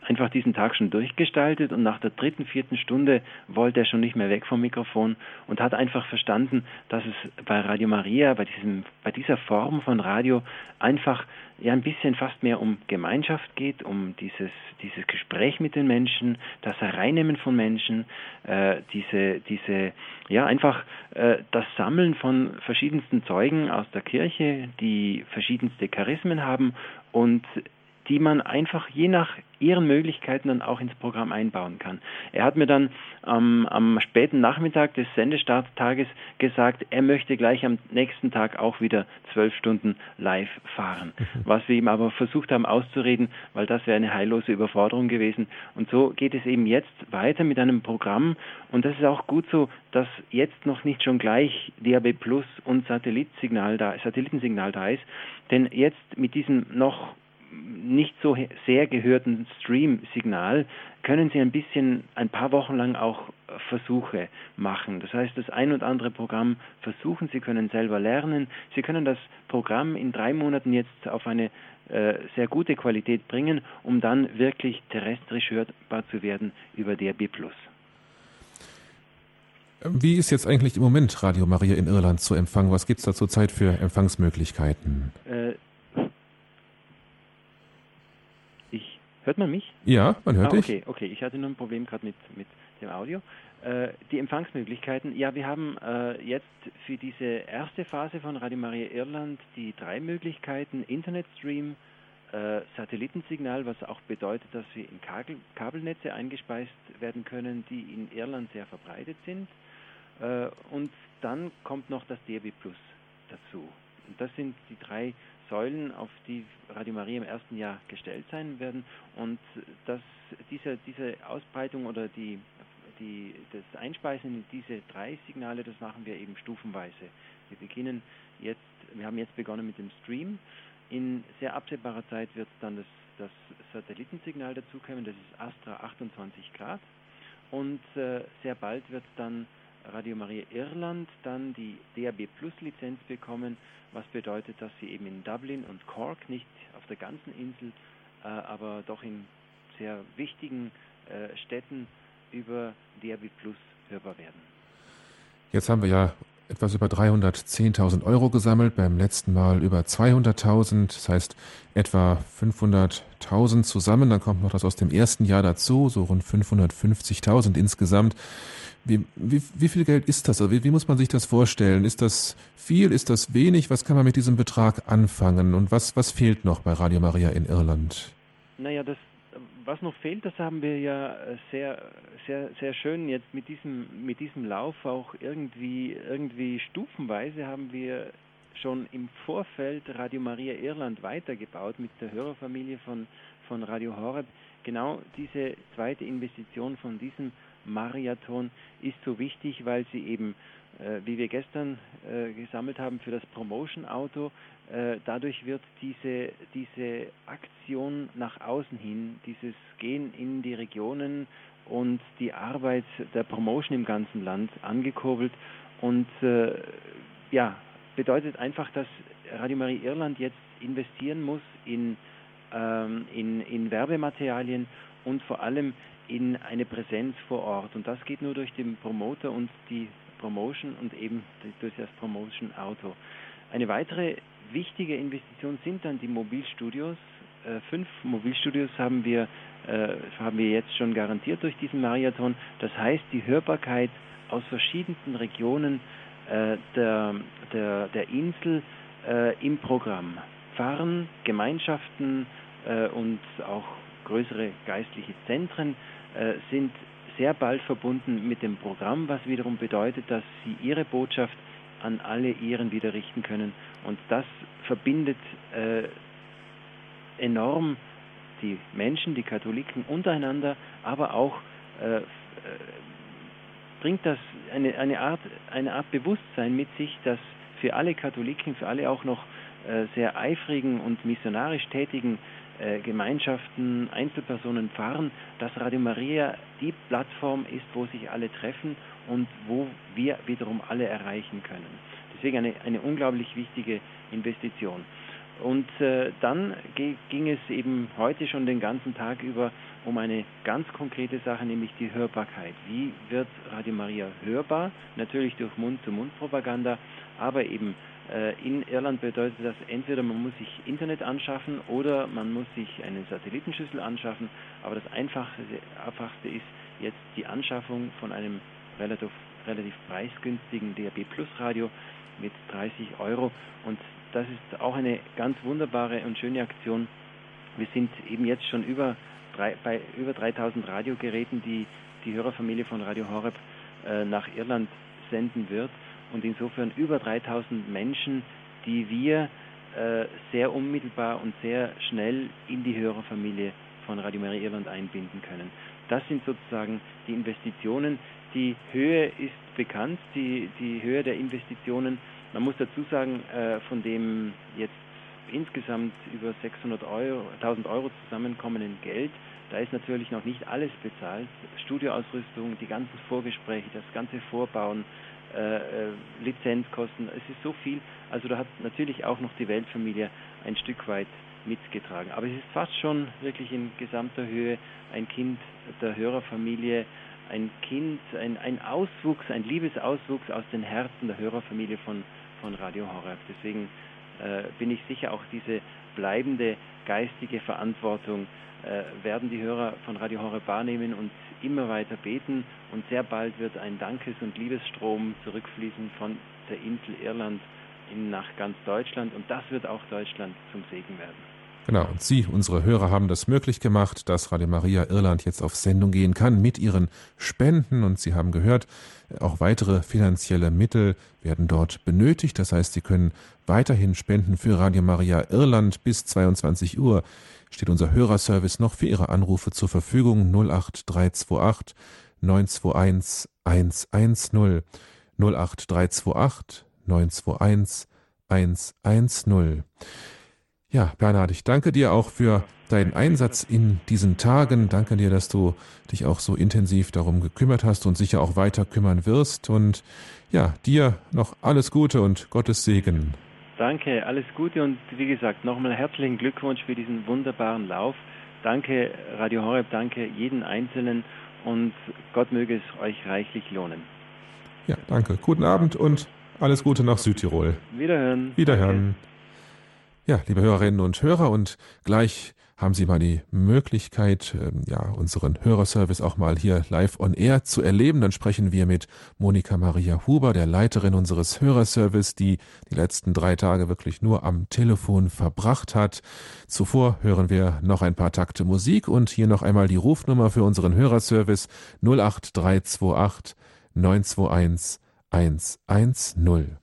einfach diesen Tag schon durchgestaltet und nach der dritten, vierten Stunde wollte er schon nicht mehr weg vom Mikrofon und hat einfach verstanden, dass es bei Radio Maria, bei, diesem, bei dieser Form von Radio einfach ja ein bisschen fast mehr um Gemeinschaft geht, um dieses, dieses Gespräch mit den Menschen, das Hereinnehmen von Menschen, äh, diese, diese, ja einfach äh, das Sammeln von verschiedensten Zeugen aus der Kirche, die verschiedenste Charismen haben und die man einfach je nach ihren Möglichkeiten dann auch ins Programm einbauen kann. Er hat mir dann ähm, am späten Nachmittag des Sendestarttages gesagt, er möchte gleich am nächsten Tag auch wieder zwölf Stunden live fahren. Mhm. Was wir ihm aber versucht haben auszureden, weil das wäre eine heillose Überforderung gewesen. Und so geht es eben jetzt weiter mit einem Programm. Und das ist auch gut so, dass jetzt noch nicht schon gleich DAB Plus und Satellitensignal da, Satellitensignal da ist. Denn jetzt mit diesem noch nicht so sehr gehörten Stream-Signal können Sie ein bisschen, ein paar Wochen lang auch Versuche machen. Das heißt, das ein und andere Programm versuchen, Sie können selber lernen. Sie können das Programm in drei Monaten jetzt auf eine äh, sehr gute Qualität bringen, um dann wirklich terrestrisch hörbar zu werden über DRB+. Wie ist jetzt eigentlich im Moment Radio Maria in Irland zu empfangen? Was gibt es da zurzeit für Empfangsmöglichkeiten? Äh, Hört man mich? Ja, man hört ah, dich. Okay, okay. Ich hatte nur ein Problem gerade mit, mit dem Audio. Äh, die Empfangsmöglichkeiten. Ja, wir haben äh, jetzt für diese erste Phase von Radio Maria Irland die drei Möglichkeiten: Internetstream, äh, Satellitensignal, was auch bedeutet, dass wir in Kabel Kabelnetze eingespeist werden können, die in Irland sehr verbreitet sind. Äh, und dann kommt noch das DRB Plus dazu. Und das sind die drei Säulen, auf die Radio Maria im ersten Jahr gestellt sein werden. Und dass diese, diese Ausbreitung oder die, die, das Einspeisen in diese drei Signale, das machen wir eben stufenweise. Wir beginnen jetzt, wir haben jetzt begonnen mit dem Stream. In sehr absehbarer Zeit wird dann das, das Satellitensignal dazukommen, das ist Astra 28 Grad. Und äh, sehr bald wird dann Radio Maria Irland dann die DAB Plus Lizenz bekommen, was bedeutet, dass sie eben in Dublin und Cork, nicht auf der ganzen Insel, äh, aber doch in sehr wichtigen äh, Städten über DAB Plus hörbar werden. Jetzt haben wir ja etwas über 310.000 Euro gesammelt, beim letzten Mal über 200.000, das heißt etwa 500.000 zusammen, dann kommt noch das aus dem ersten Jahr dazu, so rund 550.000 insgesamt. Wie, wie, wie viel Geld ist das? Also wie, wie muss man sich das vorstellen? Ist das viel? Ist das wenig? Was kann man mit diesem Betrag anfangen? Und was, was fehlt noch bei Radio Maria in Irland? Naja, das, was noch fehlt, das haben wir ja sehr, sehr, sehr schön jetzt mit diesem, mit diesem Lauf auch irgendwie, irgendwie stufenweise haben wir schon im Vorfeld Radio Maria Irland weitergebaut mit der Hörerfamilie von, von Radio Horeb. Genau diese zweite Investition von diesem Marathon ist so wichtig, weil sie eben, äh, wie wir gestern äh, gesammelt haben für das Promotion-Auto, äh, dadurch wird diese, diese Aktion nach außen hin, dieses Gehen in die Regionen und die Arbeit der Promotion im ganzen Land angekurbelt. Und äh, ja, bedeutet einfach, dass Radio Marie Irland jetzt investieren muss in, ähm, in, in Werbematerialien und vor allem in eine Präsenz vor Ort. Und das geht nur durch den Promoter und die Promotion und eben durch das Promotion Auto. Eine weitere wichtige Investition sind dann die Mobilstudios. Äh, fünf Mobilstudios haben wir, äh, haben wir jetzt schon garantiert durch diesen Marathon. Das heißt, die Hörbarkeit aus verschiedensten Regionen äh, der, der, der Insel äh, im Programm. Pfarren, Gemeinschaften äh, und auch größere geistliche Zentren äh, sind sehr bald verbunden mit dem Programm, was wiederum bedeutet, dass sie ihre Botschaft an alle Iren wieder richten können. Und das verbindet äh, enorm die Menschen, die Katholiken untereinander, aber auch äh, äh, bringt das eine, eine, Art, eine Art Bewusstsein mit sich, dass für alle Katholiken, für alle auch noch äh, sehr eifrigen und missionarisch tätigen Gemeinschaften, Einzelpersonen fahren, dass Radio Maria die Plattform ist, wo sich alle treffen und wo wir wiederum alle erreichen können. Deswegen eine, eine unglaublich wichtige Investition. Und äh, dann ging es eben heute schon den ganzen Tag über um eine ganz konkrete Sache, nämlich die Hörbarkeit. Wie wird Radio Maria hörbar? Natürlich durch Mund-zu-Mund-Propaganda, aber eben äh, in Irland bedeutet das entweder man muss sich Internet anschaffen oder man muss sich einen Satellitenschüssel anschaffen. Aber das Einfachste, Einfachste ist jetzt die Anschaffung von einem relativ, relativ preisgünstigen DAB Plus Radio mit 30 Euro. Und das ist auch eine ganz wunderbare und schöne Aktion. Wir sind eben jetzt schon über drei, bei über 3000 Radiogeräten, die die Hörerfamilie von Radio Horeb äh, nach Irland senden wird und insofern über 3000 Menschen, die wir äh, sehr unmittelbar und sehr schnell in die Hörerfamilie von Radio Maria Irland einbinden können. Das sind sozusagen die Investitionen. Die Höhe ist bekannt, die, die Höhe der Investitionen. Man muss dazu sagen, äh, von dem jetzt insgesamt über 600 Euro, 1000 Euro zusammenkommen in Geld, da ist natürlich noch nicht alles bezahlt. Studioausrüstung, die ganzen Vorgespräche, das ganze Vorbauen, Lizenzkosten, es ist so viel. Also da hat natürlich auch noch die Weltfamilie ein Stück weit mitgetragen. Aber es ist fast schon wirklich in gesamter Höhe ein Kind der Hörerfamilie, ein Kind, ein, ein Auswuchs, ein Liebesauswuchs aus den Herzen der Hörerfamilie von, von Radio Horeb. Deswegen äh, bin ich sicher, auch diese bleibende geistige Verantwortung äh, werden die Hörer von Radio Horeb wahrnehmen und immer weiter beten und sehr bald wird ein Dankes- und Liebesstrom zurückfließen von der Insel Irland in, nach ganz Deutschland und das wird auch Deutschland zum Segen werden. Genau, und Sie, unsere Hörer, haben das möglich gemacht, dass Radio Maria Irland jetzt auf Sendung gehen kann mit Ihren Spenden. Und Sie haben gehört, auch weitere finanzielle Mittel werden dort benötigt. Das heißt, Sie können weiterhin spenden für Radio Maria Irland bis 22 Uhr steht unser Hörerservice noch für Ihre Anrufe zur Verfügung 08328 921 110 08328 921 110. Ja, Bernhard, ich danke dir auch für deinen Einsatz in diesen Tagen. Danke dir, dass du dich auch so intensiv darum gekümmert hast und sicher auch weiter kümmern wirst. Und ja, dir noch alles Gute und Gottes Segen. Danke, alles Gute und wie gesagt, nochmal herzlichen Glückwunsch für diesen wunderbaren Lauf. Danke Radio Horeb, danke jeden Einzelnen und Gott möge es euch reichlich lohnen. Ja, danke. Guten Abend und alles Gute nach Südtirol. Wiederhören. Wiederhören. Ja, liebe Hörerinnen und Hörer, und gleich haben Sie mal die Möglichkeit, ähm, ja, unseren Hörerservice auch mal hier live on air zu erleben. Dann sprechen wir mit Monika Maria Huber, der Leiterin unseres Hörerservice, die die letzten drei Tage wirklich nur am Telefon verbracht hat. Zuvor hören wir noch ein paar Takte Musik und hier noch einmal die Rufnummer für unseren Hörerservice 08328 921 110.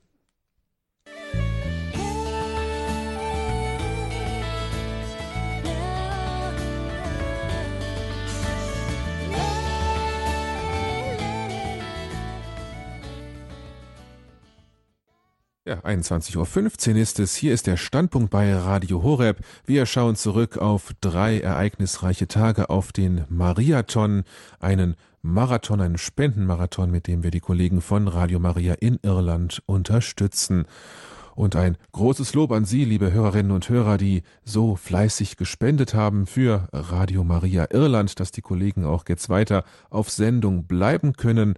Ja, 21.15 Uhr ist es. Hier ist der Standpunkt bei Radio Horeb. Wir schauen zurück auf drei ereignisreiche Tage auf den Mariathon, einen Marathon, einen Spendenmarathon, mit dem wir die Kollegen von Radio Maria in Irland unterstützen. Und ein großes Lob an Sie, liebe Hörerinnen und Hörer, die so fleißig gespendet haben für Radio Maria Irland, dass die Kollegen auch jetzt weiter auf Sendung bleiben können.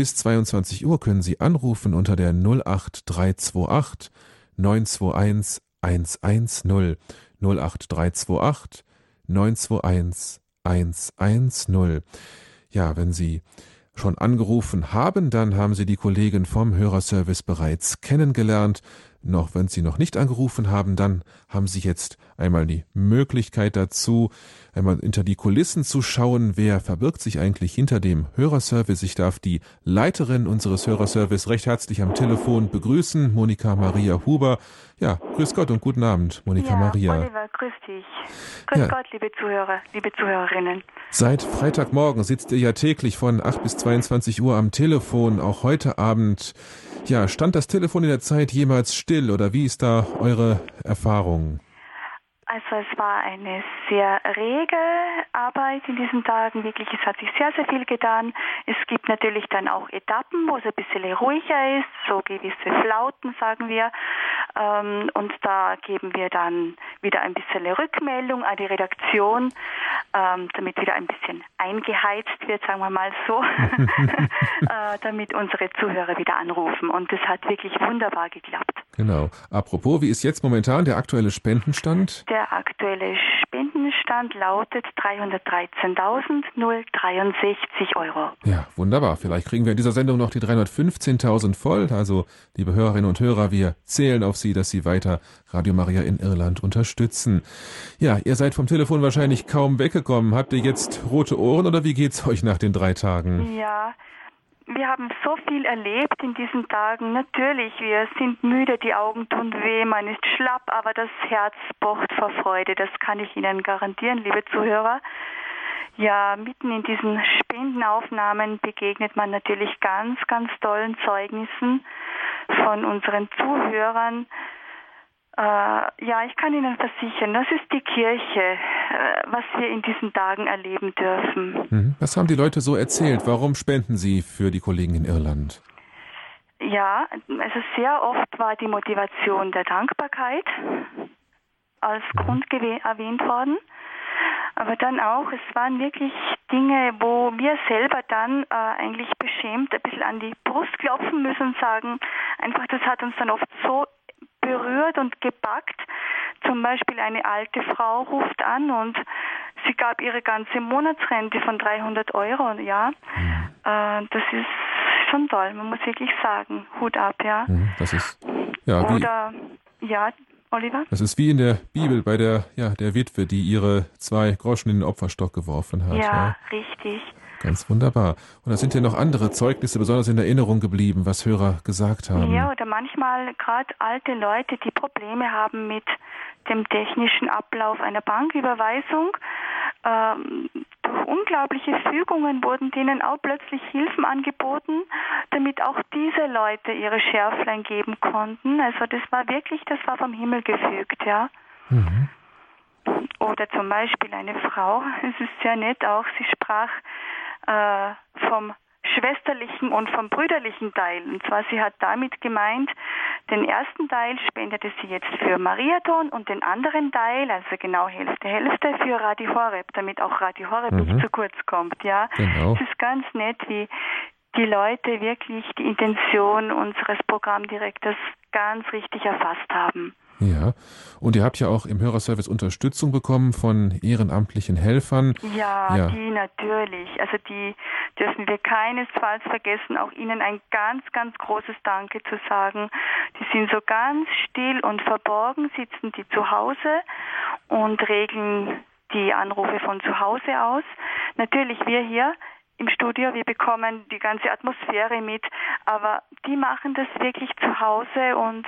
Bis 22 Uhr können Sie anrufen unter der 08328 921 110 08328 921 110. Ja, wenn Sie schon angerufen haben, dann haben Sie die Kollegen vom Hörerservice bereits kennengelernt. Noch wenn Sie noch nicht angerufen haben, dann haben Sie jetzt einmal die Möglichkeit dazu, einmal hinter die Kulissen zu schauen, wer verbirgt sich eigentlich hinter dem Hörerservice. Ich darf die Leiterin unseres Hörerservice recht herzlich am Telefon begrüßen, Monika Maria Huber. Ja, grüß Gott und guten Abend, Monika ja, Maria. Oliver, grüß dich. Grüß Ja. Gott, liebe Zuhörer, liebe Zuhörerinnen. Seit Freitagmorgen sitzt ihr ja täglich von 8 bis 22 Uhr am Telefon, auch heute Abend. Ja, stand das Telefon in der Zeit jemals still oder wie ist da eure Erfahrung? Also es war eine sehr rege Arbeit in diesen Tagen, wirklich, es hat sich sehr, sehr viel getan. Es gibt natürlich dann auch Etappen, wo es ein bisschen ruhiger ist, so gewisse Flauten, sagen wir. Ähm, und da geben wir dann wieder ein bisschen Rückmeldung an die Redaktion, ähm, damit wieder ein bisschen eingeheizt wird, sagen wir mal so, äh, damit unsere Zuhörer wieder anrufen. Und das hat wirklich wunderbar geklappt. Genau. Apropos, wie ist jetzt momentan der aktuelle Spendenstand? Der aktuelle Spendenstand lautet 313.063 Euro. Ja, wunderbar. Vielleicht kriegen wir in dieser Sendung noch die 315.000 voll. Also, liebe Hörerinnen und Hörer, wir zählen auf Sie, dass Sie weiter Radio Maria in Irland unterstützen. Ja, ihr seid vom Telefon wahrscheinlich kaum weggekommen. Habt ihr jetzt rote Ohren oder wie geht's euch nach den drei Tagen? Ja, wir haben so viel erlebt in diesen Tagen. Natürlich, wir sind müde, die Augen tun weh, man ist schlapp, aber das Herz pocht vor Freude. Das kann ich Ihnen garantieren, liebe Zuhörer. Ja, mitten in diesen Spendenaufnahmen begegnet man natürlich ganz, ganz tollen Zeugnissen von unseren Zuhörern. Äh, ja, ich kann Ihnen versichern, das ist die Kirche, äh, was wir in diesen Tagen erleben dürfen. Mhm. Was haben die Leute so erzählt? Warum spenden sie für die Kollegen in Irland? Ja, also sehr oft war die Motivation der Dankbarkeit als Grund gewe- erwähnt worden. Aber dann auch, es waren wirklich Dinge, wo wir selber dann äh, eigentlich beschämt ein bisschen an die Brust klopfen müssen und sagen, einfach das hat uns dann oft so berührt und gepackt. Zum Beispiel eine alte Frau ruft an und sie gab ihre ganze Monatsrente von 300 Euro, ja. Äh, das ist schon toll, man muss wirklich sagen, Hut ab, ja. Mhm, Das ist, ja, wie, Oder, ja, Oliver? das ist wie in der Bibel bei der, ja, der Witwe, die ihre zwei Groschen in den Opferstock geworfen hat. Ja, richtig. Ganz wunderbar. Und da sind ja noch andere Zeugnisse besonders in Erinnerung geblieben, was Hörer gesagt haben. Ja, oder manchmal gerade alte Leute, die Probleme haben mit dem technischen Ablauf einer Banküberweisung. Ähm, durch unglaubliche Fügungen wurden denen auch plötzlich Hilfen angeboten, damit auch diese Leute ihre Schärflein geben konnten. Also das war wirklich, das war vom Himmel gefügt, ja. Mhm. Oder zum Beispiel eine Frau, es ist sehr nett auch, sie sprach äh, vom schwesterlichen und vom brüderlichen Teil. Und zwar, sie hat damit gemeint, den ersten Teil spendete sie jetzt für Mariathon und den anderen Teil, also genau Hälfte, Hälfte für Radio Horeb, damit auch Radio Horeb mhm. nicht zu kurz kommt. Ja, genau. es ist ganz nett, wie die Leute wirklich die Intention unseres Programmdirektors ganz richtig erfasst haben. Ja, und ihr habt ja auch im Hörerservice Unterstützung bekommen von ehrenamtlichen Helfern. Ja, ja, die natürlich. Also die dürfen wir keinesfalls vergessen, auch ihnen ein ganz, ganz großes Danke zu sagen. Die sind so ganz still und verborgen, sitzen die zu Hause und regeln die Anrufe von zu Hause aus. Natürlich wir hier im Studio, wir bekommen die ganze Atmosphäre mit, aber die machen das wirklich zu Hause und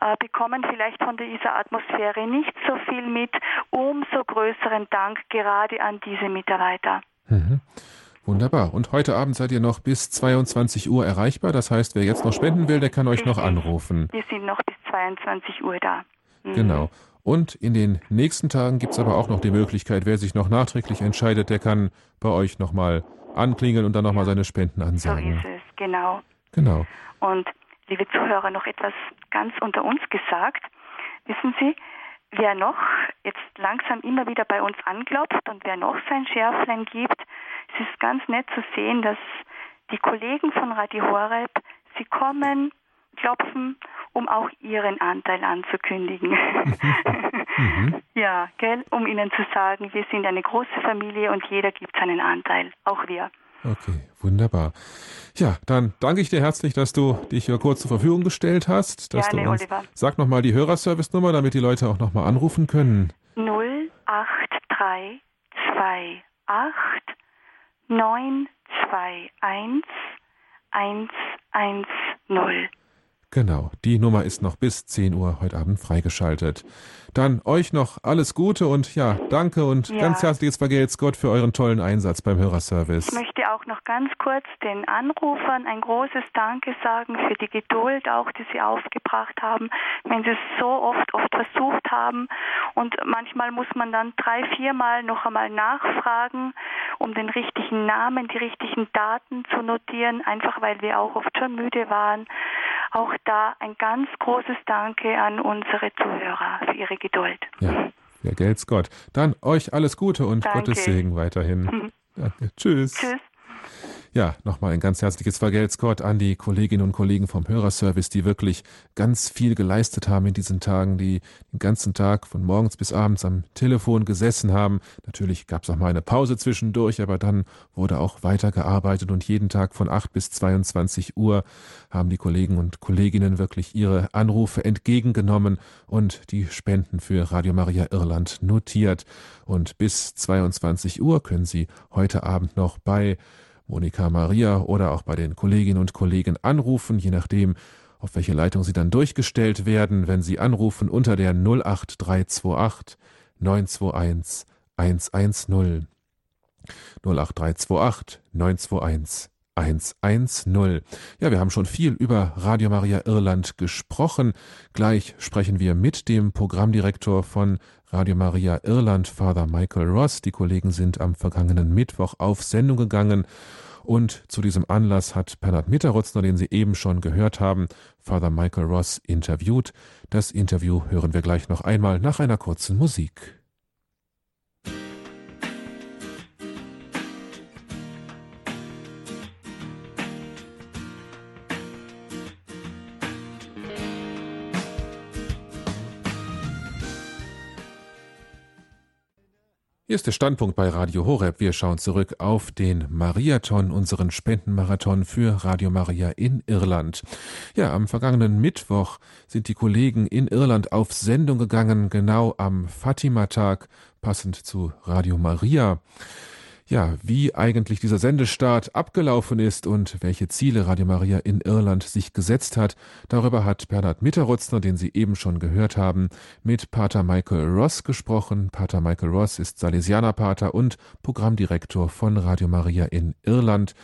äh, bekommen vielleicht von dieser Atmosphäre nicht so viel mit. Umso größeren Dank gerade an diese Mitarbeiter. Mhm. Wunderbar. Und heute Abend seid ihr noch bis 22 Uhr erreichbar. Das heißt, wer jetzt noch spenden will, der kann euch noch anrufen. Wir sind noch bis 22 Uhr da. Mhm. Genau. Und in den nächsten Tagen gibt es aber auch noch die Möglichkeit, wer sich noch nachträglich entscheidet, der kann bei euch nochmal anklingeln und dann nochmal seine Spenden ansagen. So ist es, genau. Genau. Und liebe Zuhörer, noch etwas ganz unter uns gesagt. Wissen Sie, wer noch jetzt langsam immer wieder bei uns anklopft und wer noch sein Schärflein gibt, es ist ganz nett zu sehen, dass die Kollegen von Radio Horeb, sie kommen, klopfen, um auch ihren Anteil anzukündigen. mhm. Ja, gell, um ihnen zu sagen, wir sind eine große Familie und jeder gibt seinen Anteil, auch wir. Okay, wunderbar. Ja, dann danke ich dir herzlich, dass du dich hier kurz zur Verfügung gestellt hast. Dass Gerne, du uns, Oliver. Sag nochmal die Hörerservice-Nummer, damit die Leute auch nochmal anrufen können. 08328 921 110. Genau, die Nummer ist noch bis 10 Uhr heute Abend freigeschaltet. Dann euch noch alles Gute und ja, danke und ja. ganz herzliches Vergelt's Gott für euren tollen Einsatz beim Hörerservice. Ich möchte auch noch ganz kurz den Anrufern ein großes Danke sagen für die Geduld auch, die sie aufgebracht haben, wenn sie es so oft, oft versucht haben und manchmal muss man dann drei, viermal noch einmal nachfragen, um den richtigen Namen, die richtigen Daten zu notieren, einfach weil wir auch oft schon müde waren. Auch da ein ganz großes Danke an unsere Zuhörer für ihre Geduld. Ja, vergelt's Gott. Dann euch alles Gute und Danke. Gottes Segen weiterhin. Danke. Tschüss. Tschüss. Ja, nochmal ein ganz herzliches Vergelt's Gott an die Kolleginnen und Kollegen vom Hörerservice, die wirklich ganz viel geleistet haben in diesen Tagen, die den ganzen Tag von morgens bis abends am Telefon gesessen haben. Natürlich gab es auch mal eine Pause zwischendurch, aber dann wurde auch weitergearbeitet und jeden Tag von 8 bis 22 Uhr haben die Kollegen und Kolleginnen wirklich ihre Anrufe entgegengenommen und die Spenden für Radio Maria Irland notiert. Und bis 22 Uhr können Sie heute Abend noch bei Monika Maria oder auch bei den Kolleginnen und Kollegen anrufen, je nachdem, auf welche Leitung Sie dann durchgestellt werden, wenn Sie anrufen unter der 08328 921 110. 08328 921 110. Ja, wir haben schon viel über Radio Maria Irland gesprochen. Gleich sprechen wir mit dem Programmdirektor von Radio Maria Irland, Father Michael Ross. Die Kollegen sind am vergangenen Mittwoch auf Sendung gegangen. Und zu diesem Anlass hat Bernhard Mitterotzner, den Sie eben schon gehört haben, Father Michael Ross interviewt. Das Interview hören wir gleich noch einmal nach einer kurzen Musik. Hier ist der Standpunkt bei Radio Horeb. Wir schauen zurück auf den Mariathon, unseren Spendenmarathon für Radio Maria in Irland. Ja, am vergangenen Mittwoch sind die Kollegen in Irland auf Sendung gegangen, genau am Fatima-Tag, passend zu Radio Maria. Ja, wie eigentlich dieser Sendestart abgelaufen ist und welche Ziele Radio Maria in Irland sich gesetzt hat, darüber hat Bernhard Mitterrutzner, den Sie eben schon gehört haben, mit Pater Michael Ross gesprochen. Pater Michael Ross ist Salesianerpater und Programmdirektor von Radio Maria in Irland.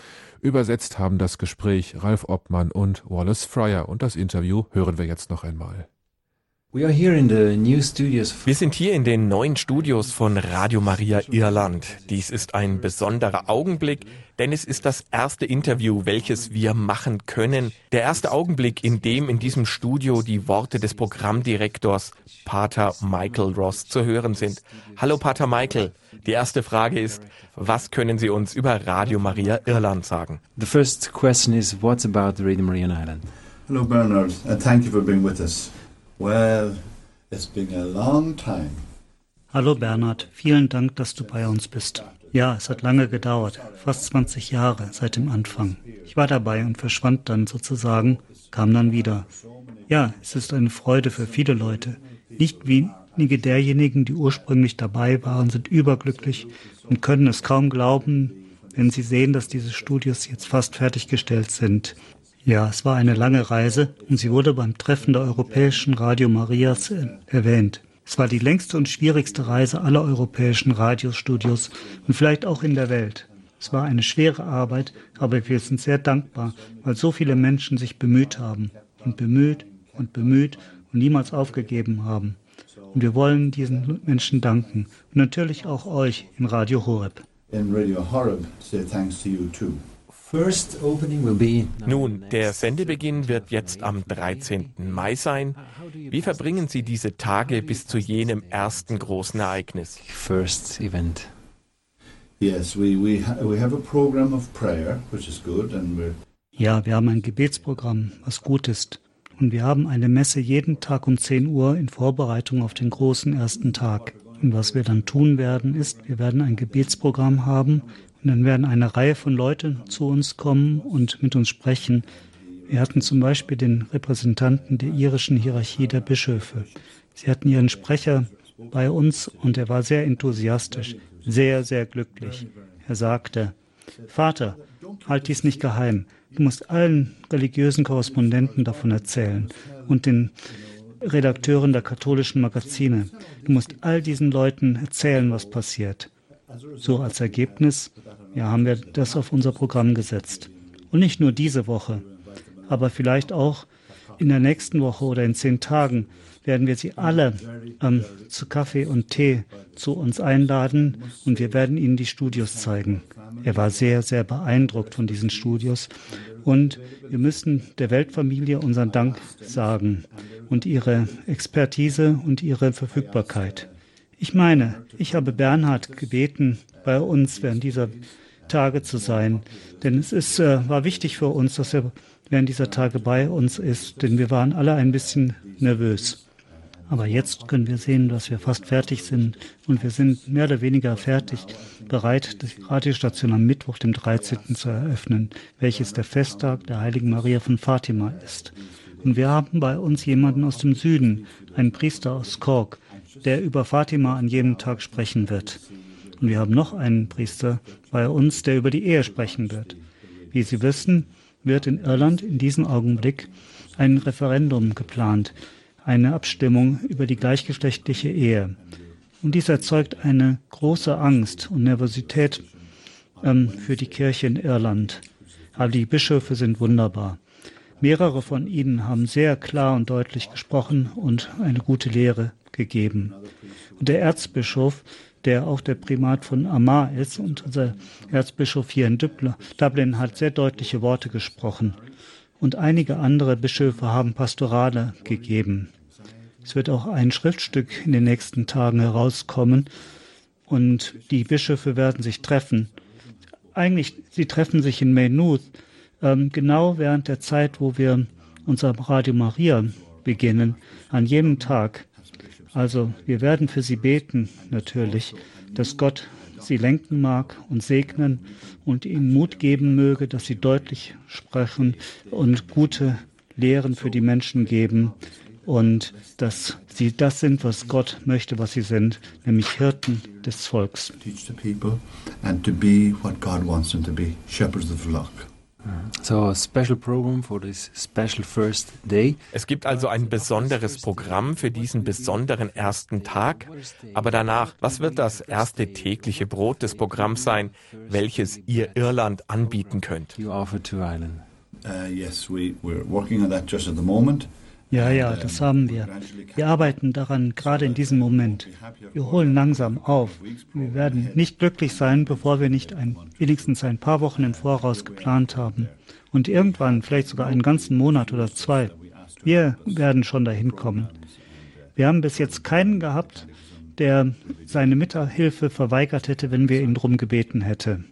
Übersetzt haben das Gespräch Ralf Obmann und Wallace Fryer und das Interview hören wir jetzt noch einmal. Wir sind hier in den neuen Studios von Radio Maria Irland. Dies ist ein besonderer Augenblick, denn es ist das erste Interview, welches wir machen können. Der erste Augenblick, in dem in diesem Studio die Worte des Programmdirektors Pater Michael Ross zu hören sind. Hallo Pater Michael. Die erste Frage ist, was können Sie uns über Radio Maria Irland sagen? The first question is, what about Radio Maria Ireland? Hello Bernard, and thank you for being with us. Well, it's been a long time. Hallo Bernhard, vielen Dank, dass du bei uns bist. Ja, es hat lange gedauert, fast 20 Jahre seit dem Anfang. Ich war dabei und verschwand dann sozusagen, kam dann wieder. Ja, es ist eine Freude für viele Leute. Nicht wenige derjenigen, die ursprünglich dabei waren, sind überglücklich und können es kaum glauben, wenn sie sehen, dass diese Studios jetzt fast fertiggestellt sind. Ja, es war eine lange Reise und sie wurde beim Treffen der Europäischen Radio Marias erwähnt. Es war die längste und schwierigste Reise aller europäischen Radiostudios und vielleicht auch in der Welt. Es war eine schwere Arbeit, aber wir sind sehr dankbar, weil so viele Menschen sich bemüht haben und bemüht und bemüht und niemals aufgegeben haben. Und wir wollen diesen Menschen danken und natürlich auch euch in Radio Horeb. In Radio Horeb, say thanks to you too. Nun, der Sendebeginn wird jetzt am 13. Mai sein. Wie verbringen Sie diese Tage bis zu jenem ersten großen Ereignis? First event. Yes, we, we, we have a program of prayer, which is good, and we're ja, wir haben ein Gebetsprogramm, was gut ist. Und wir haben eine Messe jeden Tag um 10 Uhr in Vorbereitung auf den großen ersten Tag. Und was wir dann tun werden, ist, wir werden ein Gebetsprogramm haben und dann werden eine Reihe von Leuten zu uns kommen und mit uns sprechen. Wir hatten zum Beispiel den Repräsentanten der irischen Hierarchie der Bischöfe. Sie hatten ihren Sprecher bei uns und er war sehr enthusiastisch, sehr, sehr glücklich. Er sagte, Vater, halt dies nicht geheim. Du musst allen religiösen Korrespondenten davon erzählen und den Redakteuren der katholischen Magazine. Du musst all diesen Leuten erzählen, was passiert. So als Ergebnis ja, haben wir das auf unser Programm gesetzt. Und nicht nur diese Woche, aber vielleicht auch in der nächsten Woche oder in zehn Tagen werden wir Sie alle ähm, zu Kaffee und Tee zu uns einladen und wir werden Ihnen die Studios zeigen. Er war sehr, sehr beeindruckt von diesen Studios und wir müssen der Weltfamilie unseren Dank sagen und ihre Expertise und ihre Verfügbarkeit. Ich meine, ich habe Bernhard gebeten, bei uns während dieser Tage zu sein, denn es ist, äh, war wichtig für uns, dass er während dieser Tage bei uns ist, denn wir waren alle ein bisschen nervös. Aber jetzt können wir sehen, dass wir fast fertig sind und wir sind mehr oder weniger fertig, bereit, die Radiostation am Mittwoch, dem 13. zu eröffnen, welches der Festtag der heiligen Maria von Fatima ist. Und wir haben bei uns jemanden aus dem Süden, einen Priester aus Cork, der über Fatima an jedem Tag sprechen wird. Und wir haben noch einen Priester bei uns, der über die Ehe sprechen wird. Wie Sie wissen, wird in Irland in diesem Augenblick ein Referendum geplant, eine Abstimmung über die gleichgeschlechtliche Ehe. Und dies erzeugt eine große Angst und Nervosität ähm, für die Kirche in Irland. Aber die Bischöfe sind wunderbar. Mehrere von ihnen haben sehr klar und deutlich gesprochen und eine gute Lehre gegeben. Und der Erzbischof, der auch der Primat von Amar ist und unser Erzbischof hier in Dublin hat sehr deutliche Worte gesprochen. Und einige andere Bischöfe haben Pastorale gegeben. Es wird auch ein Schriftstück in den nächsten Tagen herauskommen und die Bischöfe werden sich treffen. Eigentlich, sie treffen sich in Maynooth, ähm, genau während der Zeit, wo wir unser Radio Maria beginnen, an jedem Tag. Also wir werden für sie beten, natürlich, dass Gott sie lenken mag und segnen und ihnen Mut geben möge, dass sie deutlich sprechen und gute Lehren für die Menschen geben, und dass sie das sind, was Gott möchte, was sie sind, nämlich Hirten des Volks. Teach the people and to be what God wants them to be, shepherds of the flock. So a special program for this special first day. Es gibt also ein besonderes Programm für diesen besonderen ersten Tag. Aber danach, was wird das erste tägliche Brot des Programms sein, welches ihr Irland anbieten könnt? You offer to Ireland. Uh, yes, we, we're working on that just at the moment. Ja, ja, das haben wir. Wir arbeiten daran gerade in diesem Moment. Wir holen langsam auf. Wir werden nicht glücklich sein, bevor wir nicht ein, wenigstens ein paar Wochen im Voraus geplant haben. Und irgendwann, vielleicht sogar einen ganzen Monat oder zwei. Wir werden schon dahin kommen. Wir haben bis jetzt keinen gehabt, der seine Mithilfe verweigert hätte, wenn wir ihn drum gebeten hätten.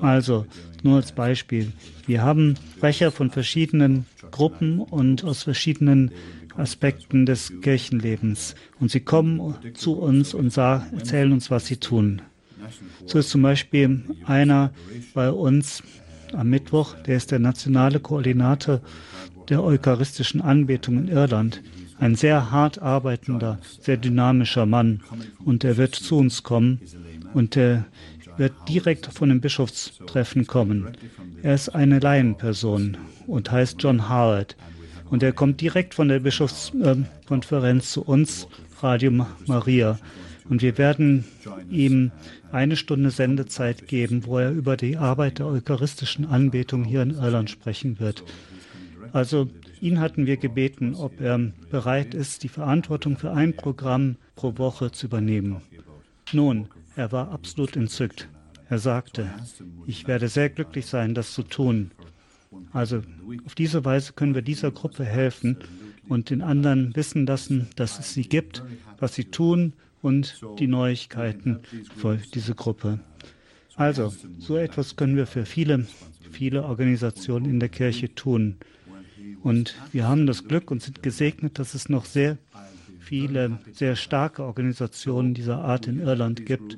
Also, nur als Beispiel. Wir haben Sprecher von verschiedenen Gruppen und aus verschiedenen Aspekten des Kirchenlebens. Und sie kommen zu uns und erzählen uns, was sie tun. So ist zum Beispiel einer bei uns am Mittwoch, der ist der nationale Koordinator der eucharistischen Anbetung in Irland. Ein sehr hart arbeitender, sehr dynamischer Mann. Und er wird zu uns kommen und er wird direkt von dem Bischofstreffen kommen. Er ist eine Laienperson und heißt John Howard. Und er kommt direkt von der Bischofskonferenz zu uns, Radio Maria. Und wir werden ihm eine Stunde Sendezeit geben, wo er über die Arbeit der eucharistischen Anbetung hier in Irland sprechen wird. Also ihn hatten wir gebeten, ob er bereit ist, die Verantwortung für ein Programm pro Woche zu übernehmen. Nun, er war absolut entzückt. Er sagte, ich werde sehr glücklich sein, das zu tun. Also auf diese Weise können wir dieser Gruppe helfen und den anderen wissen lassen, dass es sie gibt, was sie tun und die Neuigkeiten für diese Gruppe. Also, so etwas können wir für viele, viele Organisationen in der Kirche tun. Und wir haben das Glück und sind gesegnet, dass es noch sehr viele, sehr starke Organisationen dieser Art in Irland gibt.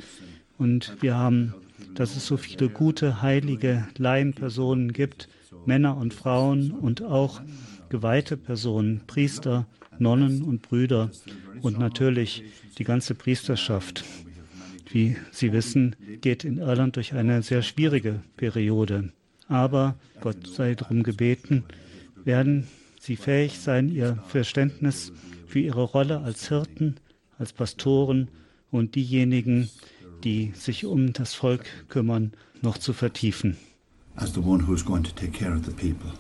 Und wir haben, dass es so viele gute, heilige Laienpersonen gibt, Männer und Frauen und auch geweihte Personen, Priester, Nonnen und Brüder und natürlich die ganze Priesterschaft. Wie Sie wissen, geht in Irland durch eine sehr schwierige Periode. Aber Gott sei darum gebeten, werden Sie fähig sein, Ihr Verständnis für Ihre Rolle als Hirten, als Pastoren und diejenigen, die sich um das Volk kümmern, noch zu vertiefen as the one who's going to take care of the people.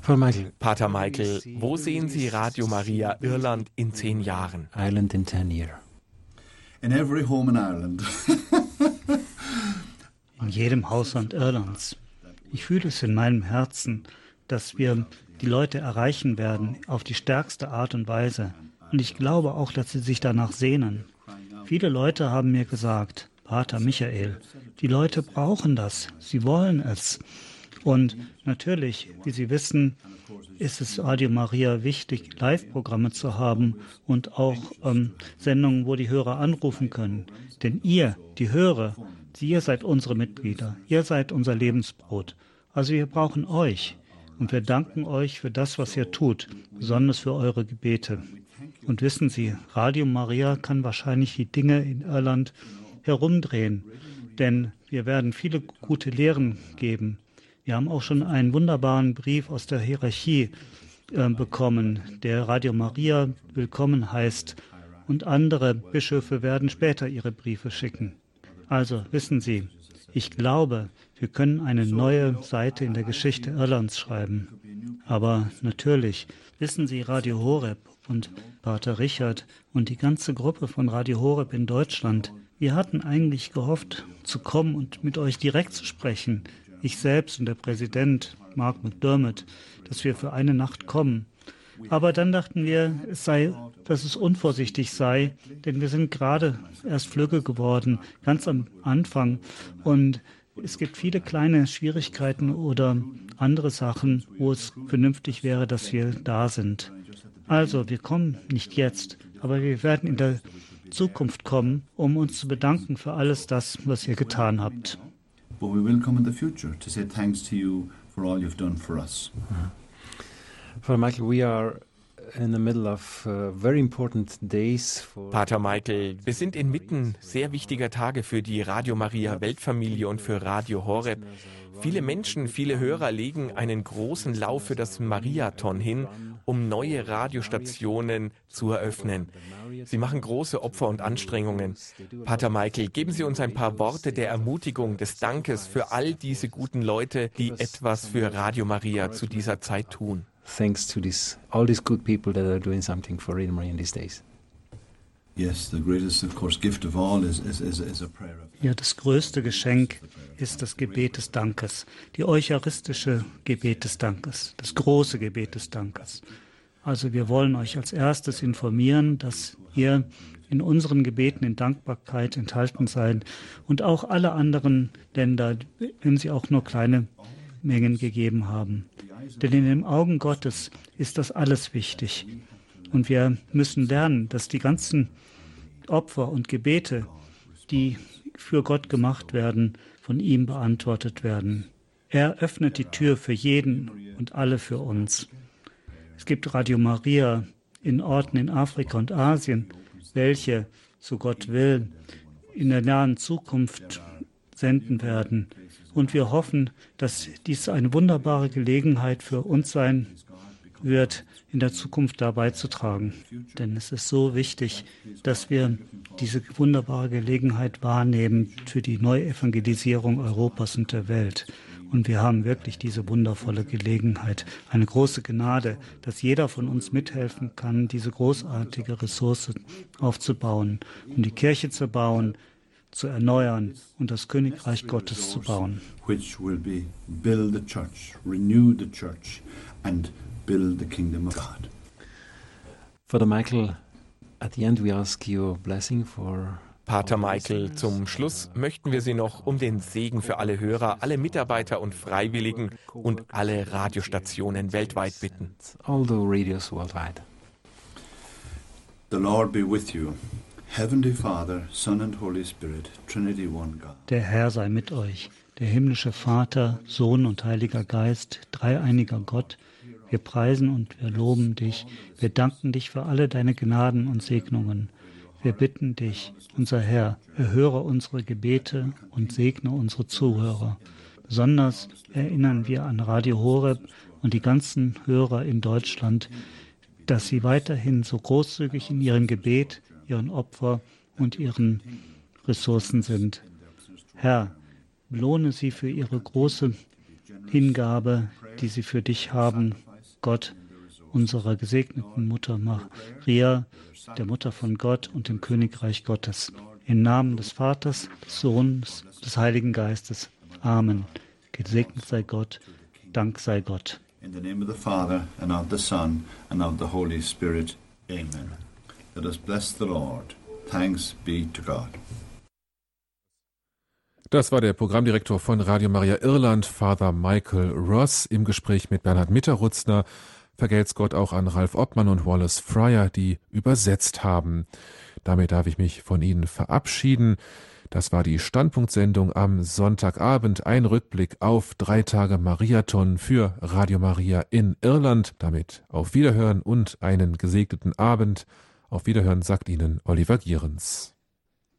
Frau Michael. Pater Michael, wo sehen Sie Radio Maria Irland in zehn Jahren? Ireland in ten years. In every home in Ireland. in jedem Hausland Irlands. Ich fühle es in meinem Herzen, dass wir die Leute erreichen werden auf die stärkste Art und Weise. Und ich glaube auch, dass sie sich danach sehnen. Viele Leute haben mir gesagt, Pater Michael. Die Leute brauchen das. Sie wollen es. Und natürlich, wie Sie wissen, ist es Radio Maria wichtig, Live-Programme zu haben und auch ähm, Sendungen, wo die Hörer anrufen können. Denn ihr, die Hörer, ihr seid unsere Mitglieder. Ihr seid unser Lebensbrot. Also wir brauchen euch. Und wir danken euch für das, was ihr tut, besonders für eure Gebete. Und wissen Sie, Radio Maria kann wahrscheinlich die Dinge in Irland herumdrehen, denn wir werden viele gute Lehren geben. Wir haben auch schon einen wunderbaren Brief aus der Hierarchie äh, bekommen, der Radio Maria willkommen heißt. Und andere Bischöfe werden später ihre Briefe schicken. Also wissen Sie, ich glaube, wir können eine neue Seite in der Geschichte Irlands schreiben. Aber natürlich, wissen Sie, Radio Horeb und Pater Richard und die ganze Gruppe von Radio Horeb in Deutschland, wir hatten eigentlich gehofft, zu kommen und mit euch direkt zu sprechen. Ich selbst und der Präsident, Mark McDermott, dass wir für eine Nacht kommen. Aber dann dachten wir, es sei, dass es unvorsichtig sei, denn wir sind gerade erst Flügge geworden, ganz am Anfang. Und es gibt viele kleine Schwierigkeiten oder andere Sachen, wo es vernünftig wäre, dass wir da sind. Also, wir kommen nicht jetzt, aber wir werden in der Zukunft kommen, um uns zu bedanken für alles das, was ihr getan habt. But we will come in the future to say thanks to you for all you've done for us. Frau Michael, we are uh, Pater Michael, wir sind inmitten sehr wichtiger Tage für die Radio Maria Weltfamilie und für Radio Horeb. Viele Menschen, viele Hörer legen einen großen Lauf für das Mariathon hin, um neue Radiostationen zu eröffnen. Sie machen große Opfer und Anstrengungen. Pater Michael, geben Sie uns ein paar Worte der Ermutigung, des Dankes für all diese guten Leute, die etwas für Radio Maria zu dieser Zeit tun. Thanks to this, all these good people that are doing something for Radio Maria in these days. Yes, the greatest, of course, gift of all is, is, is, is a prayer of ja, das größte Geschenk ist das Gebet des Dankes, die eucharistische Gebet des Dankes, das große Gebet des Dankes. Also wir wollen euch als erstes informieren, dass ihr in unseren Gebeten in Dankbarkeit enthalten seid und auch alle anderen Länder, wenn sie auch nur kleine Mengen gegeben haben. Denn in den Augen Gottes ist das alles wichtig. Und wir müssen lernen, dass die ganzen Opfer und Gebete, die für Gott gemacht werden, von ihm beantwortet werden. Er öffnet die Tür für jeden und alle für uns. Es gibt Radio Maria in Orten in Afrika und Asien, welche, so Gott will, in der nahen Zukunft senden werden. Und wir hoffen, dass dies eine wunderbare Gelegenheit für uns sein wird, in der Zukunft da beizutragen. Denn es ist so wichtig, dass wir diese wunderbare Gelegenheit wahrnehmen für die Neuevangelisierung Europas und der Welt. Und wir haben wirklich diese wundervolle Gelegenheit, eine große Gnade, dass jeder von uns mithelfen kann, diese großartige Ressource aufzubauen, um die Kirche zu bauen, zu erneuern und das Königreich Gottes zu bauen. Which will be build the church, renew the church and build the kingdom of God. Father Michael, at the end we ask your blessing for Pater Michael, zum Schluss möchten wir Sie noch um den Segen für alle Hörer, alle Mitarbeiter und Freiwilligen und alle Radiostationen weltweit bitten. All the radios worldwide. The Lord be with you. Heavenly Father, Son and Holy Spirit, Trinity One God. Der Herr sei mit euch, der himmlische Vater, Sohn und Heiliger Geist, dreieiniger Gott, wir preisen und wir loben dich. Wir danken dich für alle deine Gnaden und Segnungen. Wir bitten dich, unser Herr, erhöre unsere Gebete und segne unsere Zuhörer. Besonders erinnern wir an Radio Horeb und die ganzen Hörer in Deutschland, dass sie weiterhin so großzügig in ihrem Gebet, ihren Opfer und ihren Ressourcen sind. Herr, belohne sie für ihre große Hingabe, die sie für dich haben Gott, unserer gesegneten Mutter Maria, der Mutter von Gott und dem Königreich Gottes. Im Namen des Vaters, des Sohnes, des Heiligen Geistes. Amen. Gesegnet sei Gott. Dank sei Gott. In the name of the Father and of the Son and of the Holy Spirit. Amen. Let us bless the Lord. Thanks be to God. Das war der Programmdirektor von Radio Maria Irland, Father Michael Ross, im Gespräch mit Bernhard Mitterrutzner. Vergelt's Gott auch an Ralf Oppmann und Wallace Fryer, die übersetzt haben. Damit darf ich mich von Ihnen verabschieden. Das war die Standpunktsendung am Sonntagabend. Ein Rückblick auf drei Tage Mariathon für Radio Maria in Irland. Damit auf Wiederhören und einen gesegneten Abend. Auf Wiederhören sagt Ihnen Oliver Gierens.